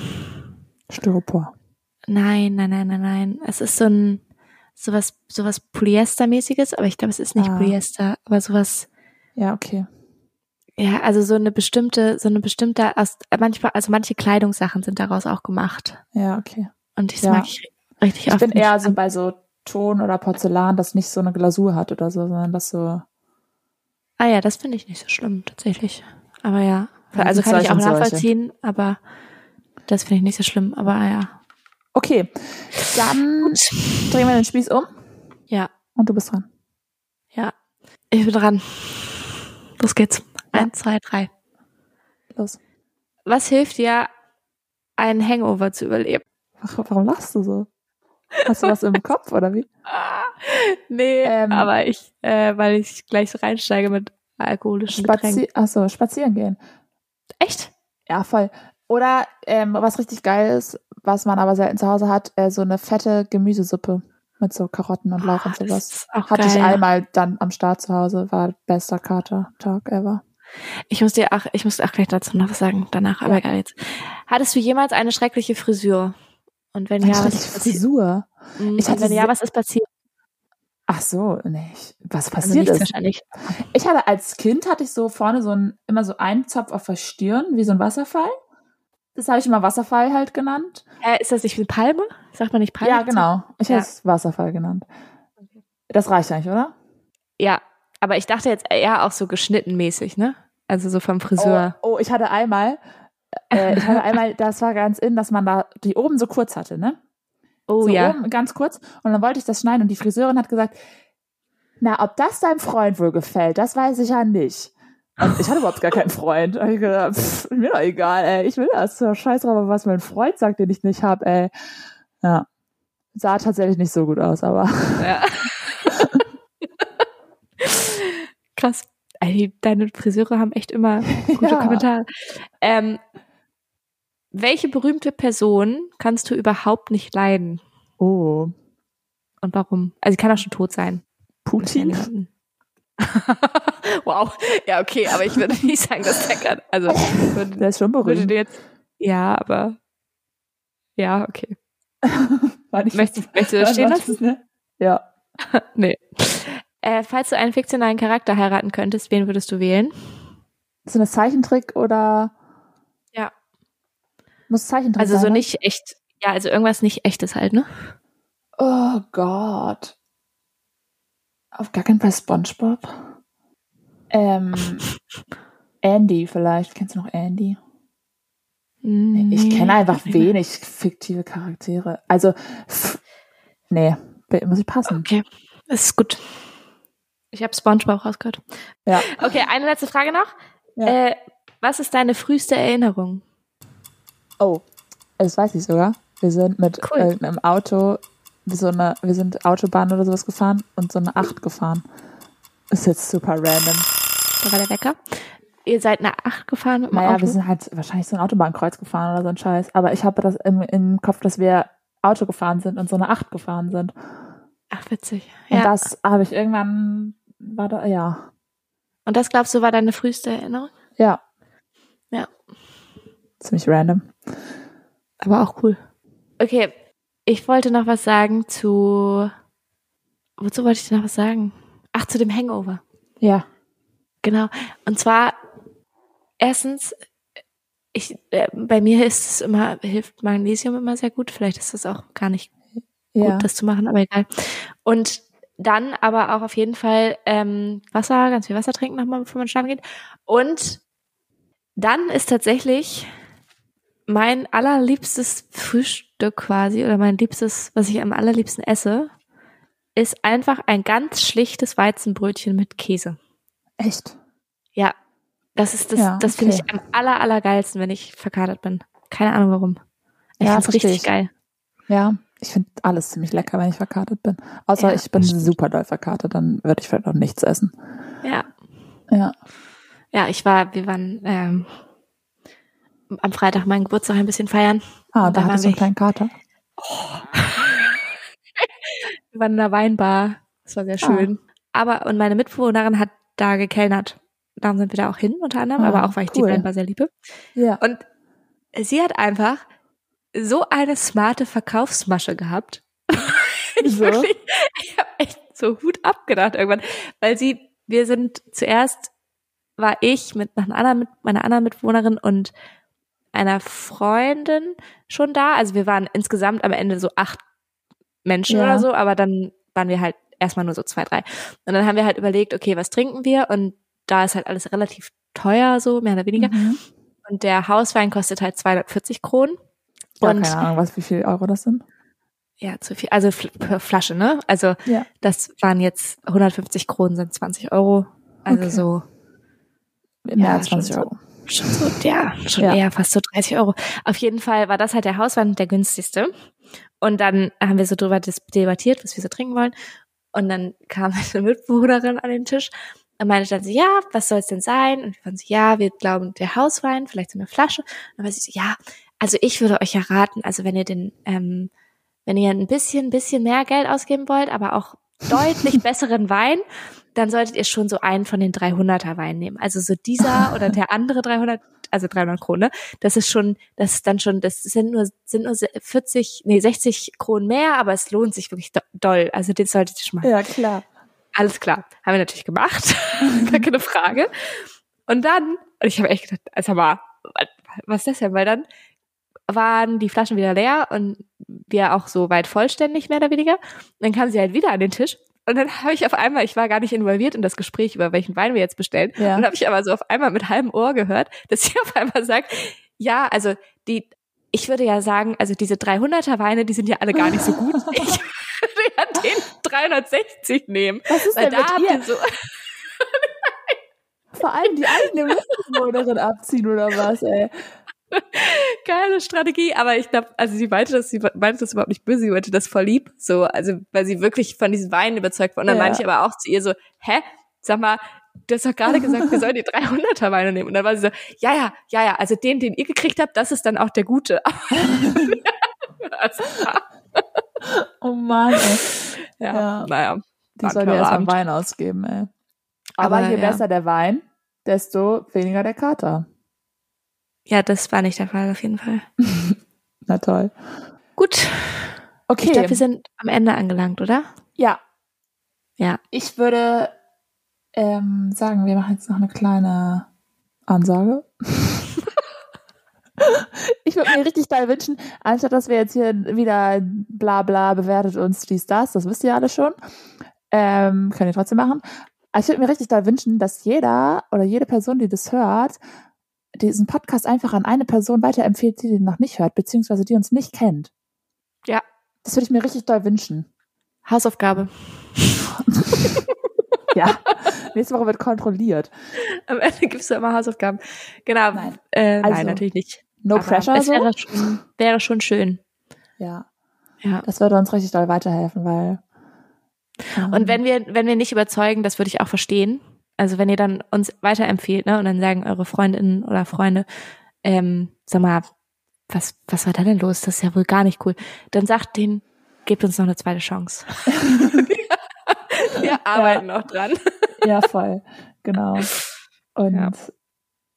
Speaker 1: Styropor.
Speaker 2: nein, nein, nein, nein, nein. Es ist so ein sowas, sowas Polyestermäßiges, aber ich glaube, es ist nicht
Speaker 1: Ah.
Speaker 2: Polyester, aber sowas.
Speaker 1: Ja, okay.
Speaker 2: Ja, also so eine bestimmte, so eine bestimmte, aus, manchmal, also manche Kleidungssachen sind daraus auch gemacht.
Speaker 1: Ja, okay.
Speaker 2: Und das
Speaker 1: Ja.
Speaker 2: mag ich richtig
Speaker 1: Ich
Speaker 2: oft
Speaker 1: bin
Speaker 2: nicht.
Speaker 1: eher so bei so Ton oder Porzellan, das nicht so eine Glasur hat oder so, sondern das so.
Speaker 2: Ah ja, das finde ich nicht so schlimm, tatsächlich. Aber ja. Also kann ich auch
Speaker 1: und solche.
Speaker 2: nachvollziehen, aber das finde ich nicht so schlimm. Aber ah ja.
Speaker 1: Okay. Dann drehen wir den Spieß um
Speaker 2: Ja,
Speaker 1: und du bist dran.
Speaker 2: ja. Ich bin dran. Los geht's.
Speaker 1: Ja.
Speaker 2: Eins, zwei, drei.
Speaker 1: Los.
Speaker 2: Was hilft dir, einen Hangover zu überleben?
Speaker 1: Warum lachst du so? Hast du was im Kopf oder wie?
Speaker 2: Nee,
Speaker 1: Ähm,
Speaker 2: aber ich, äh, weil ich gleich so reinsteige mit alkoholischen Getränken.
Speaker 1: Spazi Achso, spazieren gehen.
Speaker 2: Echt?
Speaker 1: Ja, voll. Oder ähm, was richtig geil ist, was man aber selten zu Hause hat, äh, so eine fette Gemüsesuppe mit so Karotten und Lauch
Speaker 2: Ah,
Speaker 1: und sowas. Hatte ich
Speaker 2: geil.
Speaker 1: einmal dann am Start zu Hause, war bester Kater-Tag ever.
Speaker 2: Ich muss dir auch, ich muss auch gleich dazu noch was sagen, danach, aber
Speaker 1: Ja.
Speaker 2: egal jetzt. Hattest du jemals eine schreckliche Frisur? Und wenn ja, was ist passiert?
Speaker 1: Frisur.
Speaker 2: Mhm,
Speaker 1: Ich hatte
Speaker 2: wenn ja, was ist passiert?
Speaker 1: Ach so, nee. Was
Speaker 2: Also
Speaker 1: passiert
Speaker 2: nichts
Speaker 1: ist?
Speaker 2: wahrscheinlich.
Speaker 1: Ich hatte als Kind hatte ich so vorne so ein immer so einen Zopf auf der Stirn, wie so ein Wasserfall. Das habe ich immer Wasserfall halt genannt.
Speaker 2: Äh, ist das nicht wie Palme? Sagt man nicht Palme?
Speaker 1: ja, genau. Ich
Speaker 2: Ja.
Speaker 1: hätte es Wasserfall genannt. Das reicht eigentlich, oder?
Speaker 2: Ja, aber ich dachte jetzt eher auch so geschnittenmäßig, ne? Also so vom Friseur.
Speaker 1: Oh, oh ich hatte einmal, äh, ich hatte einmal, das war ganz in, dass man da die oben so kurz hatte, ne?
Speaker 2: Oh,
Speaker 1: so
Speaker 2: ja.
Speaker 1: oben ganz kurz. Und dann wollte ich das schneiden und die Friseurin hat gesagt, na, ob das deinem Freund wohl gefällt, das weiß ich ja nicht. Und ich hatte überhaupt gar keinen Freund. Da hab ich gedacht, pff, mir doch egal, ey. Ich will das. Scheiß drauf, was mein Freund sagt, den ich nicht hab, ey. Ja. Sah tatsächlich nicht so gut aus, aber.
Speaker 2: ja. Krass. Deine Friseure haben echt immer gute
Speaker 1: Ja.
Speaker 2: Kommentare. Ähm, welche berühmte Person kannst du überhaupt nicht leiden?
Speaker 1: Oh.
Speaker 2: Und warum? Also, sie kann auch schon tot sein.
Speaker 1: Putin?
Speaker 2: wow. Ja, okay, aber ich würde nicht sagen, dass der kann. Also, würde,
Speaker 1: Der ist schon berühmt.
Speaker 2: jetzt. Ja, aber. Ja, okay.
Speaker 1: War nicht
Speaker 2: Möchtest, möchtest du das stehen lassen?
Speaker 1: Ne? Ja.
Speaker 2: Nee. Äh, falls du einen fiktionalen Charakter heiraten könntest, wen würdest du wählen?
Speaker 1: Ist das ein Zeichentrick oder?
Speaker 2: Ja.
Speaker 1: Muss Zeichentrick
Speaker 2: Also
Speaker 1: sein?
Speaker 2: so
Speaker 1: ne?
Speaker 2: nicht echt. Ja, also irgendwas nicht echtes halt, ne?
Speaker 1: Oh Gott. Auf gar keinen Fall SpongeBob. Ähm, Andy vielleicht. Kennst du noch Andy? Ich kenne einfach
Speaker 2: Nee.
Speaker 1: wenig fiktive Charaktere. Also, pff, nee, muss ich passen.
Speaker 2: Okay, ist gut. Ich habe SpongeBob rausgehört.
Speaker 1: Ja.
Speaker 2: Okay, eine letzte Frage noch.
Speaker 1: Ja.
Speaker 2: Äh, was ist deine früheste Erinnerung?
Speaker 1: Oh, das weiß ich sogar. Wir sind mit
Speaker 2: Cool.
Speaker 1: irgendeinem Auto, so eine, wir sind Autobahn oder sowas gefahren und so eine Acht gefahren. Ist jetzt super random.
Speaker 2: Da war der Wecker. ihr seid eine 8 gefahren mit dem
Speaker 1: Naja,
Speaker 2: Auto?
Speaker 1: wir sind halt wahrscheinlich so ein Autobahnkreuz gefahren oder so ein Scheiß. Aber ich habe das im, im Kopf, dass wir Auto gefahren sind und so eine Acht gefahren sind.
Speaker 2: Ach, witzig.
Speaker 1: Und
Speaker 2: Ja.
Speaker 1: das habe ich irgendwann, war da, ja,
Speaker 2: Und das glaubst du war deine früheste Erinnerung?
Speaker 1: ja.
Speaker 2: Ja.
Speaker 1: Ziemlich random.
Speaker 2: Aber auch cool. Okay, ich wollte noch was sagen zu. Wozu wollte ich denn noch was sagen? Ach, zu dem Hangover.
Speaker 1: Ja.
Speaker 2: Genau. Und zwar, erstens, ich, äh, bei mir ist es immer, hilft Magnesium immer sehr gut. Vielleicht ist das auch gar nicht
Speaker 1: Ja.
Speaker 2: gut, das zu machen, aber egal. Und dann aber auch auf jeden Fall ähm, Wasser, ganz viel Wasser trinken nochmal, bevor man schlafen geht. Und dann ist tatsächlich mein allerliebstes Frühstück quasi oder mein liebstes, was ich am allerliebsten esse, ist einfach ein ganz schlichtes Weizenbrötchen mit Käse.
Speaker 1: Echt?
Speaker 2: Ja, das ist das,
Speaker 1: Ja,
Speaker 2: das finde ich am aller, allergeilsten, wenn ich verkatert bin. Keine Ahnung warum. Ich
Speaker 1: Ja,
Speaker 2: find's
Speaker 1: versteh
Speaker 2: richtig
Speaker 1: ich.
Speaker 2: geil.
Speaker 1: Ja. Ich finde alles ziemlich lecker, wenn ich verkartet bin. Außer
Speaker 2: Ja,
Speaker 1: ich bin super doll verkartet, dann würde ich vielleicht auch nichts essen.
Speaker 2: Ja.
Speaker 1: Ja.
Speaker 2: Ja, ich war, wir waren ähm, am Freitag meinen Geburtstag ein bisschen feiern.
Speaker 1: Ah, da
Speaker 2: da
Speaker 1: hattest du
Speaker 2: waren
Speaker 1: einen kleinen Kater.
Speaker 2: Wir waren in einer Weinbar. Das war sehr schön. Aber, und meine Mitbewohnerin hat da gekellnert. Darum sind wir da auch hin, unter anderem,
Speaker 1: Ah,
Speaker 2: aber auch, weil ich die. Weinbar sehr liebe.
Speaker 1: Ja.
Speaker 2: Und sie hat einfach so eine smarte Verkaufsmasche gehabt. ich
Speaker 1: So?
Speaker 2: wirklich, ich habe echt so Hut abgedacht irgendwann, weil sie, wir sind zuerst war ich mit noch einer anderen, mit meiner anderen Mitbewohnerin und einer Freundin schon da. Also wir waren insgesamt am Ende so acht Menschen
Speaker 1: Ja.
Speaker 2: oder so, aber dann waren wir halt erstmal nur so zwei, drei. Und dann haben wir halt überlegt, okay, was trinken wir? Und da ist halt alles relativ teuer, so mehr oder weniger.
Speaker 1: Mhm.
Speaker 2: Und der Hauswein kostet halt 240 Kronen.
Speaker 1: Ja,
Speaker 2: Und
Speaker 1: keine Ahnung, was, wie viel Euro das sind.
Speaker 2: ja, zu viel, also per Flasche, ne? Also
Speaker 1: Ja.
Speaker 2: das waren jetzt 150 Kronen, sind 20 Euro. Also
Speaker 1: Okay.
Speaker 2: so
Speaker 1: Mehr
Speaker 2: Ja,
Speaker 1: als 20
Speaker 2: schon so.
Speaker 1: Euro.
Speaker 2: schon so, ja, schon
Speaker 1: Ja.
Speaker 2: eher fast so 30 Euro. Auf jeden Fall war das halt der Hauswein der günstigste. Und dann haben wir so drüber debattiert, was wir so trinken wollen. Und dann kam eine Mitbewohnerin an den Tisch und meinte dann so, ja, was soll es denn sein? Und wir waren so, ja, wir glauben, der Hauswein, vielleicht so eine Flasche. Und dann war sie so, ja, also ich würde euch ja raten, also wenn ihr den, ähm, wenn ihr ein bisschen, bisschen mehr Geld ausgeben wollt, aber auch deutlich besseren Wein, dann solltet ihr schon so einen von den 300er Weinen nehmen. Also so dieser oder der andere 300, also 300 Kronen, ne? das ist schon, das ist dann schon, das sind nur, sind nur 40, nee, 60 Kronen mehr, aber es lohnt sich wirklich do- doll. Also den solltet ihr schon machen.
Speaker 1: Ja, klar.
Speaker 2: Alles klar. Haben wir natürlich gemacht. Gar keine Frage. Und dann, und ich habe echt gedacht, also mal, was ist das denn? Weil dann waren die Flaschen wieder leer und wir auch so weit vollständig, mehr oder weniger. Und dann kam sie halt wieder an den Tisch. Und dann habe ich auf einmal, ich war gar nicht involviert in das Gespräch, über welchen Wein wir jetzt bestellen.
Speaker 1: Ja.
Speaker 2: Und habe ich aber so auf einmal mit halbem Ohr gehört, dass sie auf einmal sagt, ja, also die, ich würde ja sagen, also diese 300er Weine, die sind ja alle gar nicht so gut. Ich würde ja den 360 nehmen.
Speaker 1: Was ist
Speaker 2: Weil
Speaker 1: denn
Speaker 2: da
Speaker 1: mit ihr
Speaker 2: so,
Speaker 1: Vor allem die eigene Mitbewohnerin abziehen oder was, ey.
Speaker 2: geile Strategie, aber ich glaube, also sie meinte das, sie meinte das überhaupt nicht böse, sie meinte das voll lieb, so, also weil sie wirklich von diesen Weinen überzeugt war. Und dann
Speaker 1: Ja.
Speaker 2: meinte ich aber auch zu ihr so, hä, sag mal, du hast doch gerade gesagt, wir sollen die 300er Weine nehmen. Und dann war sie so, ja, ja, ja, ja, also den, den ihr gekriegt habt, das ist dann auch der gute.
Speaker 1: Oh Mann, ey.
Speaker 2: ja,
Speaker 1: Ja.
Speaker 2: naja.
Speaker 1: Die
Speaker 2: war ein
Speaker 1: soll dir
Speaker 2: teurer
Speaker 1: erstmal. Wein ausgeben, ey. Aber,
Speaker 2: Aber,
Speaker 1: je
Speaker 2: ja.
Speaker 1: besser der Wein, desto weniger der Kater.
Speaker 2: Ja, das war nicht der Fall auf jeden Fall.
Speaker 1: Na toll.
Speaker 2: Gut,
Speaker 1: Okay.
Speaker 2: ich glaube, wir sind am Ende angelangt, oder?
Speaker 1: ja,
Speaker 2: Ja.
Speaker 1: ich würde ähm, sagen, wir machen jetzt noch eine kleine Ansage. ich würde mir richtig doll wünschen, anstatt dass wir jetzt hier wieder bla bla bewertet uns dies, das, das wisst ihr alle schon. Ähm, könnt ihr trotzdem machen. Aber ich würde mir richtig doll wünschen, dass jeder oder jede Person, die das hört, diesen Podcast einfach an eine Person weiterempfiehlt, die den noch nicht hört, beziehungsweise die uns nicht kennt.
Speaker 2: Ja.
Speaker 1: Das würde ich mir richtig doll wünschen.
Speaker 2: Hausaufgabe.
Speaker 1: Ja. Nächste Woche wird kontrolliert.
Speaker 2: Am Ende gibst du immer Hausaufgaben. Genau.
Speaker 1: Nein.
Speaker 2: Äh,
Speaker 1: Also,
Speaker 2: nein, natürlich nicht.
Speaker 1: No
Speaker 2: Aber
Speaker 1: pressure
Speaker 2: Es
Speaker 1: so.
Speaker 2: wäre schon, wäre schon schön.
Speaker 1: Ja.
Speaker 2: Ja.
Speaker 1: Das würde uns richtig doll weiterhelfen, weil. ähm,
Speaker 2: Und wenn wir, wenn wir nicht überzeugen, das würde ich auch verstehen. Also wenn ihr dann uns weiterempfehlt, ne, und dann sagen eure Freundinnen oder Freunde, ähm, sag mal, was, was war da denn los? Das ist ja wohl gar nicht cool. Dann sagt denen, gebt uns noch eine zweite Chance. Wir arbeiten noch dran.
Speaker 1: Ja, voll. Genau. Und
Speaker 2: Ja.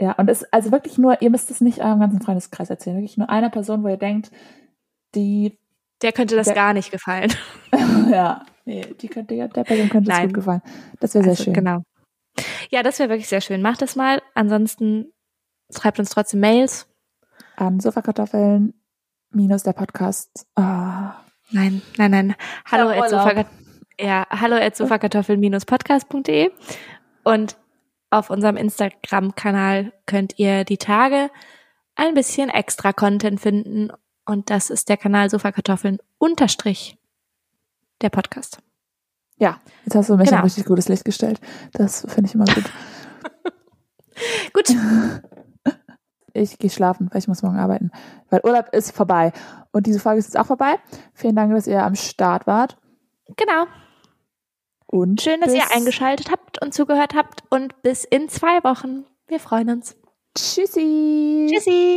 Speaker 1: ja. und es also wirklich nur, ihr müsst es nicht eurem ganzen Freundeskreis erzählen, wirklich nur einer Person, wo ihr denkt, die,
Speaker 2: Der könnte das
Speaker 1: Der-
Speaker 2: gar nicht gefallen.
Speaker 1: ja, nee, die könnte, der Person könnte es
Speaker 2: Nein.
Speaker 1: gut gefallen. Das wäre sehr
Speaker 2: Also,
Speaker 1: schön.
Speaker 2: Genau. Ja, das wäre wirklich sehr schön. Macht das mal. Ansonsten schreibt uns trotzdem Mails.
Speaker 1: An Sofakartoffeln minus der Podcast. Ah,
Speaker 2: Nein, nein, nein. Hallo at sofakat ja, hallo at sofakartoffeln-podcast.de und auf unserem Instagram-Kanal könnt ihr die Tage ein bisschen extra Content finden und das ist der Kanal Sofakartoffeln unterstrich der Podcast.
Speaker 1: Ja, jetzt hast du mich
Speaker 2: Genau.
Speaker 1: ein richtig gutes Licht gestellt. Das finde ich immer gut.
Speaker 2: Gut,
Speaker 1: Ich gehe schlafen, weil ich muss morgen arbeiten. Weil Urlaub ist vorbei. Und diese Folge ist jetzt auch vorbei. Vielen Dank, dass ihr am Start wart.
Speaker 2: genau.
Speaker 1: Und
Speaker 2: Schön, dass ihr eingeschaltet habt und zugehört habt und bis in zwei Wochen. Wir freuen uns.
Speaker 1: Tschüssi.
Speaker 2: Tschüssi.